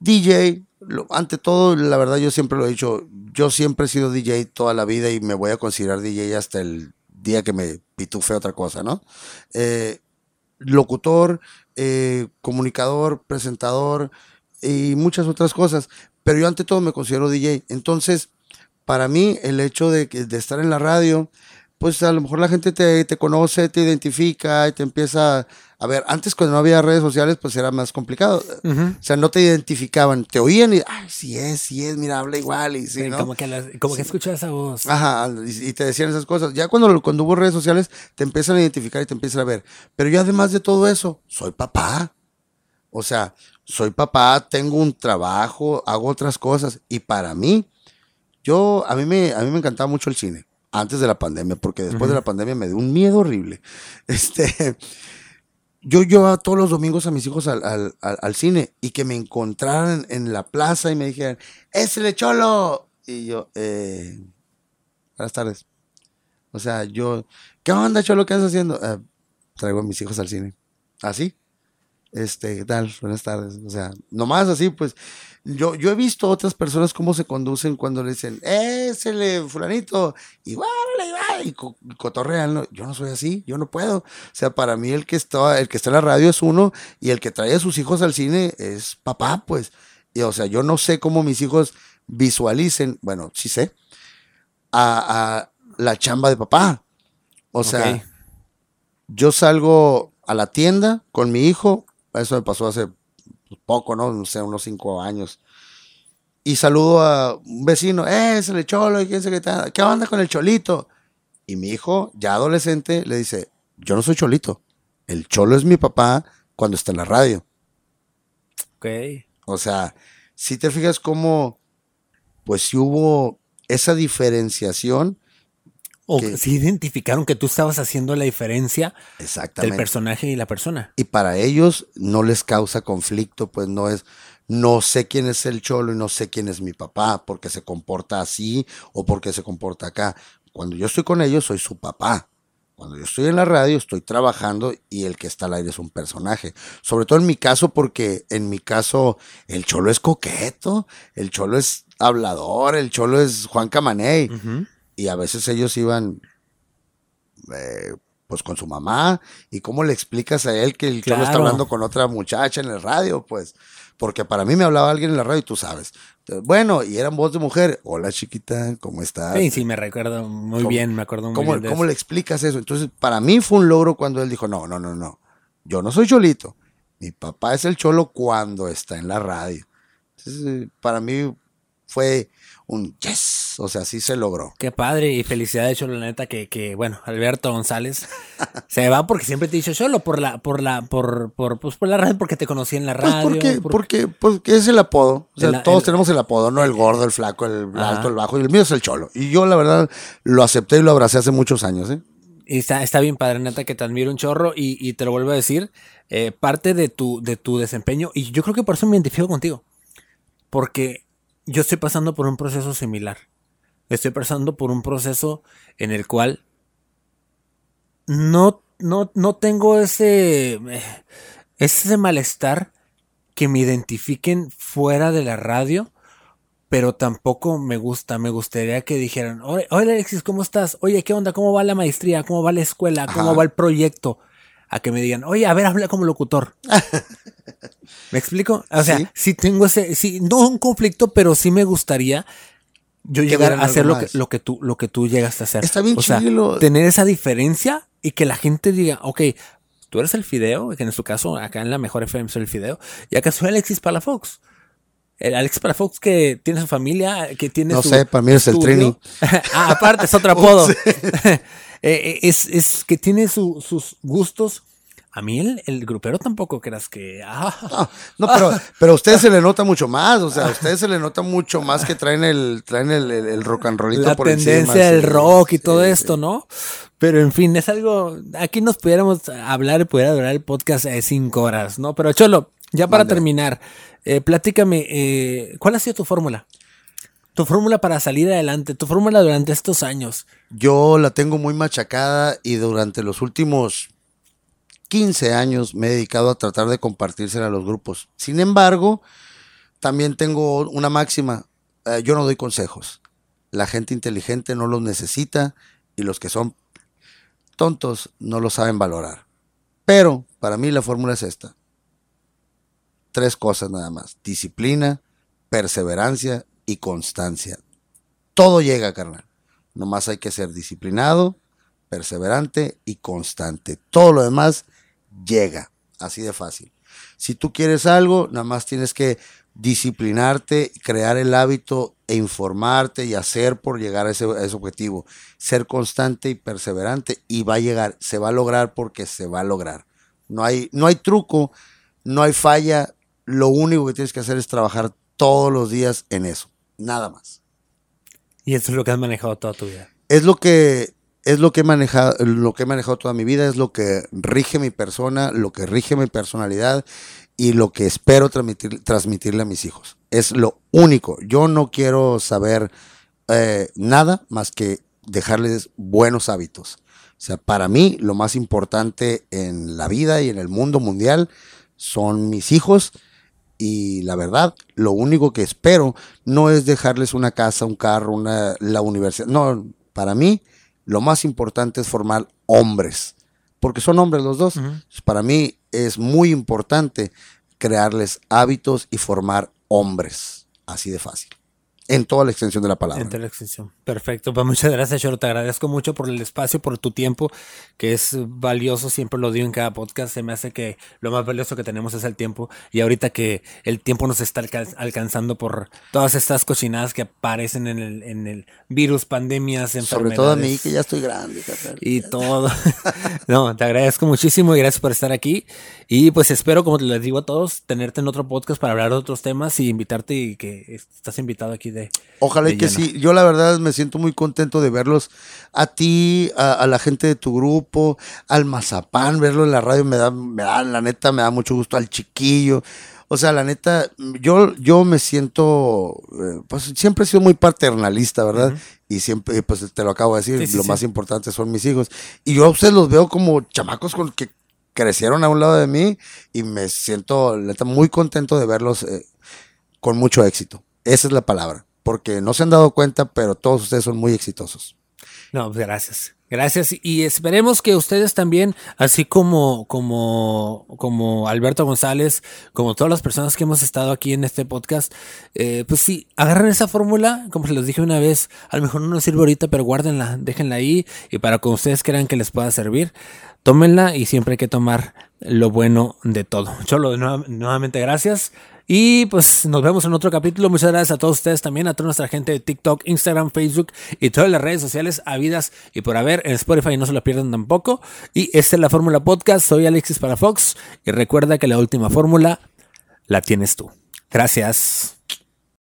DJ, lo- ante todo, la verdad yo siempre lo he dicho, yo siempre he sido DJ toda la vida y me voy a considerar DJ hasta el día que me pitufe otra cosa, ¿no? Eh, locutor, eh, comunicador, presentador y muchas otras cosas. Pero yo ante todo me considero DJ. Entonces, para mí, el hecho de, de estar en la radio, pues a lo mejor la gente te, te conoce, te identifica y te empieza a ver. Antes, cuando no había redes sociales, pues era más complicado. O sea, no te identificaban, te oían y, ay, sí es, sí es, mira, habla igual y sí, Sí, ¿no? Como que, las- como que escucho esa voz. Ajá, y, y te decían esas cosas. Ya cuando, cuando hubo redes sociales, te empiezan a identificar y te empiezan a ver. Pero yo además de todo eso, soy papá. O sea, soy papá, tengo un trabajo, hago otras cosas. Y para mí, yo, a mí me, a mí me encantaba mucho el cine. Antes de la pandemia, porque después de la pandemia me dio un miedo horrible. Este, yo llevaba todos los domingos a mis hijos al, al- al- al cine y que me encontraran en la plaza y me dijeran, ¡Es el cholo! Y yo, eh, buenas tardes. O sea, yo, ¿qué onda, cholo? ¿Qué andas haciendo? "Eh, traigo a mis hijos al cine. ¿Así? Este, ¿qué tal? Buenas tardes. O sea, nomás así, pues. Yo, yo he visto otras personas cómo se conducen cuando le dicen, ¡Ésele, fulanito! Y bueno, y, co y cotorrean. ¿no? Yo no soy así, yo no puedo. O sea, para mí el que, está, el que está en la radio es uno y el que trae a sus hijos al cine es papá, pues. Y, o sea, yo no sé cómo mis hijos visualicen, bueno, sí sé, a, a la chamba de papá. O sea, yo salgo a la tienda con mi hijo, eso me pasó hace poco, ¿no? No sé, unos cinco años. Y saludo a un vecino, ¡eh, es el cholo! ¿y quién qué, tal? ¿Qué onda con el cholito? Y mi hijo, ya adolescente, le dice, yo no soy cholito. El cholo es mi papá cuando está en la radio. Ok. O sea, si te fijas cómo, pues si hubo esa diferenciación, O Que- si identificaron que tú estabas haciendo la diferencia del personaje y la persona. y para ellos no les causa conflicto, pues no es, no sé quién es el cholo y no sé quién es mi papá, porque se comporta así o porque se comporta acá. Cuando yo estoy con ellos, soy su papá. Cuando yo estoy en la radio, estoy trabajando y el que está al aire es un personaje. Sobre todo en mi caso, porque en mi caso el cholo es coqueto, el cholo es hablador, el cholo es Juan Camaney. Y a veces ellos iban eh, pues con su mamá y cómo le explicas a él que el cholo está Claro. hablando con otra muchacha en el radio, pues porque para mí me hablaba alguien en la radio y tú sabes. Entonces, bueno, y eran voz de mujer. Hola chiquita, ¿cómo estás? Sí, sí, me recuerdo muy ¿Cómo- bien, me acuerdo muy ¿Cómo, bien de cómo eso. le explicas eso? Entonces, para mí fue un logro cuando él dijo, no, no, no, no. Yo no soy cholito. Mi papá es el cholo cuando está en la radio. Entonces, eh, para mí fue un yes. O sea, sí se logró. Qué padre y felicidades, Cholo, la neta, que, que, bueno, Alberto González se va porque siempre te he dicho Cholo por la, por la, por, por, pues por la radio, porque te conocí en la Pues radio. porque, por- porque, porque es el apodo. O sea, El- el- todos tenemos el apodo, ¿no? El gordo, el flaco, el Ajá. alto, el bajo. Y el mío es el cholo. Y yo, la verdad, lo acepté y lo abracé hace muchos años, ¿eh? Y está, está bien padre, neta, que te admiro un chorro y, y te lo vuelvo a decir, eh, parte de tu, de tu desempeño, y yo creo que por eso me identifico contigo, porque yo estoy pasando por un proceso similar. Estoy pasando por un proceso en el cual no, no, no tengo ese, ese malestar que me identifiquen fuera de la radio, pero tampoco me gusta. Me gustaría que dijeran, oye, oye, Alexis, ¿cómo estás? Oye, ¿qué onda? ¿Cómo va la maestría? ¿Cómo va la escuela? ¿Cómo Ajá. va el proyecto? A que me digan, oye, a ver, habla como locutor. ¿Me explico? O sea, Sí. sí, tengo ese, sí, no un conflicto, pero sí me gustaría yo llegar a hacer lo que, lo que tú, lo que tú llegaste a hacer. Está bien o sea, chilo. tener esa diferencia y que la gente diga, ok, tú eres el fideo, que en su caso, acá en la mejor FM soy el fideo, y acá soy Alexis Palafox. El Alexis Palafox que tiene su familia, que tiene No su sé, para mí es el. Trini. ah, aparte, es otro apodo. Eh, eh, es, es que tiene su- sus gustos. A mí el, el grupero tampoco creas que... ah, No, no, pero, pero a ustedes se le nota mucho más. O sea, a ustedes se le nota mucho más que traen el, traen el, el, el rock and rollito la por tendencia encima. del rock y todo sí. esto, ¿no? Pero en fin, es algo. Aquí nos pudiéramos hablar y pudiera durar el podcast de cinco horas, ¿no? Pero Cholo, ya para terminar, eh, platícame, eh, ¿cuál ha sido tu fórmula? Tu fórmula para salir adelante, tu fórmula durante estos años. Yo la tengo muy machacada y durante los últimos 15 años me he dedicado a tratar de compartírsela a los grupos. Sin embargo, también tengo una máxima. eh, yo no doy consejos. La gente inteligente no los necesita y los que son tontos no lo saben valorar. Pero para mí la fórmula es esta. Tres cosas nada más. Disciplina, perseverancia y constancia. Todo llega, carnal. Nomás hay que ser disciplinado, perseverante y constante. Todo lo demás llega. Así de fácil. Si tú quieres algo, nada más tienes que disciplinarte, crear el hábito e informarte y hacer por llegar a ese, ese objetivo. Ser constante y perseverante y va a llegar, se va a lograr porque se va a lograr. No hay, no hay truco, no hay falla. Lo único que tienes que hacer es trabajar todos los días en eso. Nada más. Y eso es lo que has manejado toda tu vida. Es lo que es lo que he manejado, lo que he manejado toda mi vida, es lo que rige mi persona, lo que rige mi personalidad y lo que espero transmitir, transmitirle a mis hijos. Es lo único. Yo no quiero saber eh, nada más que dejarles buenos hábitos. O sea, para mí lo más importante en la vida y en el mundo mundial son mis hijos y la verdad, lo único que espero no es dejarles una casa, un carro, una, la universidad. No, para mí lo más importante es formar hombres, porque son hombres los dos. Para mí es muy importante crearles hábitos y formar hombres, así de fácil en toda la extensión de la palabra. En toda la extensión. Perfecto. Pues muchas gracias, Choro. Te agradezco mucho por el espacio, por tu tiempo, que es valioso. Siempre lo digo en cada podcast. Se me hace que lo más valioso que tenemos es el tiempo. Y ahorita que el tiempo nos está alcanzando por todas estas cochinadas que aparecen en el, en el virus, pandemias, enfermedades. Sobre todo a mí, que ya estoy grande. Y todo. no, te agradezco muchísimo y gracias por estar aquí. Y pues espero, como les digo a todos, tenerte en otro podcast para hablar de otros temas y invitarte y que estás invitado aquí de Ojalá y que sí. Yo la verdad me siento muy contento de verlos a ti, a, la gente de tu grupo, al Mazapán, verlo en la radio me da, me da, la neta, me da mucho gusto al chiquillo. O sea, la neta, yo, yo me siento, eh, pues siempre he sido muy paternalista, ¿verdad? Y siempre, pues te lo acabo de decir, lo más importante son mis hijos. Y yo a ustedes los veo como chamacos con que crecieron a un lado de mí y me siento, neta, muy contento de verlos eh, con mucho éxito. Esa es la palabra porque no se han dado cuenta, pero todos ustedes son muy exitosos. No, pues, gracias. Gracias y esperemos que ustedes también, así como, como, como Alberto González, como todas las personas que hemos estado aquí en este podcast, eh, pues sí, agarren esa fórmula, como se los dije una vez, a lo mejor no nos sirve ahorita, pero guárdenla, déjenla ahí y para que ustedes crean que les pueda servir, tómenla y siempre hay que tomar lo bueno de todo. Cholo, nuevamente gracias. Y pues nos vemos en otro capítulo. Muchas gracias a todos ustedes también, a toda nuestra gente de TikTok, Instagram, Facebook y todas las redes sociales habidas y por haber. En Spotify no se lo pierdan tampoco. Y esta es la Fórmula Podcast. Soy Alexis para Fox. Y recuerda que la última fórmula la tienes tú. Gracias.